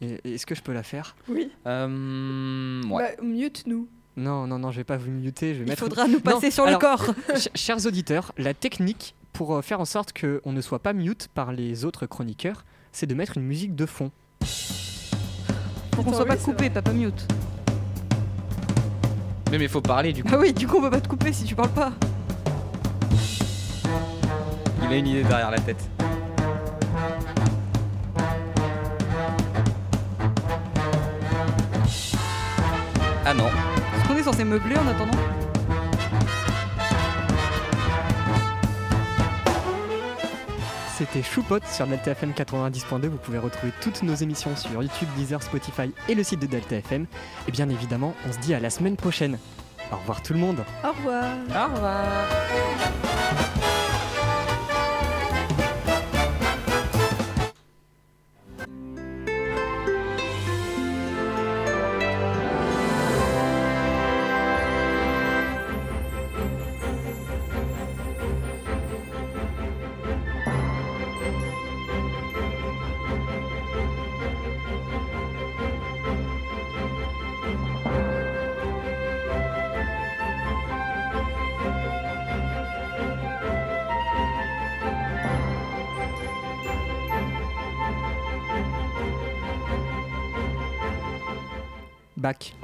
Est-ce que je peux la faire? Oui. Euh, ouais. Bah, mute-nous. Non, non, non, je vais pas vous muter. Je vais Il mettre faudra nous passer Non, sur alors- le corps. Ch- Chers auditeurs, la technique pour euh, faire en sorte qu'on ne soit pas mute par les autres chroniqueurs, c'est de mettre une musique de fond. Pour qu'on soit pas coupé, pas pas mute. Mais mais faut parler du coup. Bah oui, du coup on peut pas te couper si tu parles pas. Il a une idée derrière la tête. Ah non. Est-ce qu'on est censé meubler en attendant? C'était Choupote sur Delta FM 90.2. Vous pouvez retrouver toutes nos émissions sur YouTube, Deezer, Spotify et le site de Delta FM. Et bien évidemment, on se dit à la semaine prochaine. Au revoir tout le monde. Au revoir. Au revoir. Bach.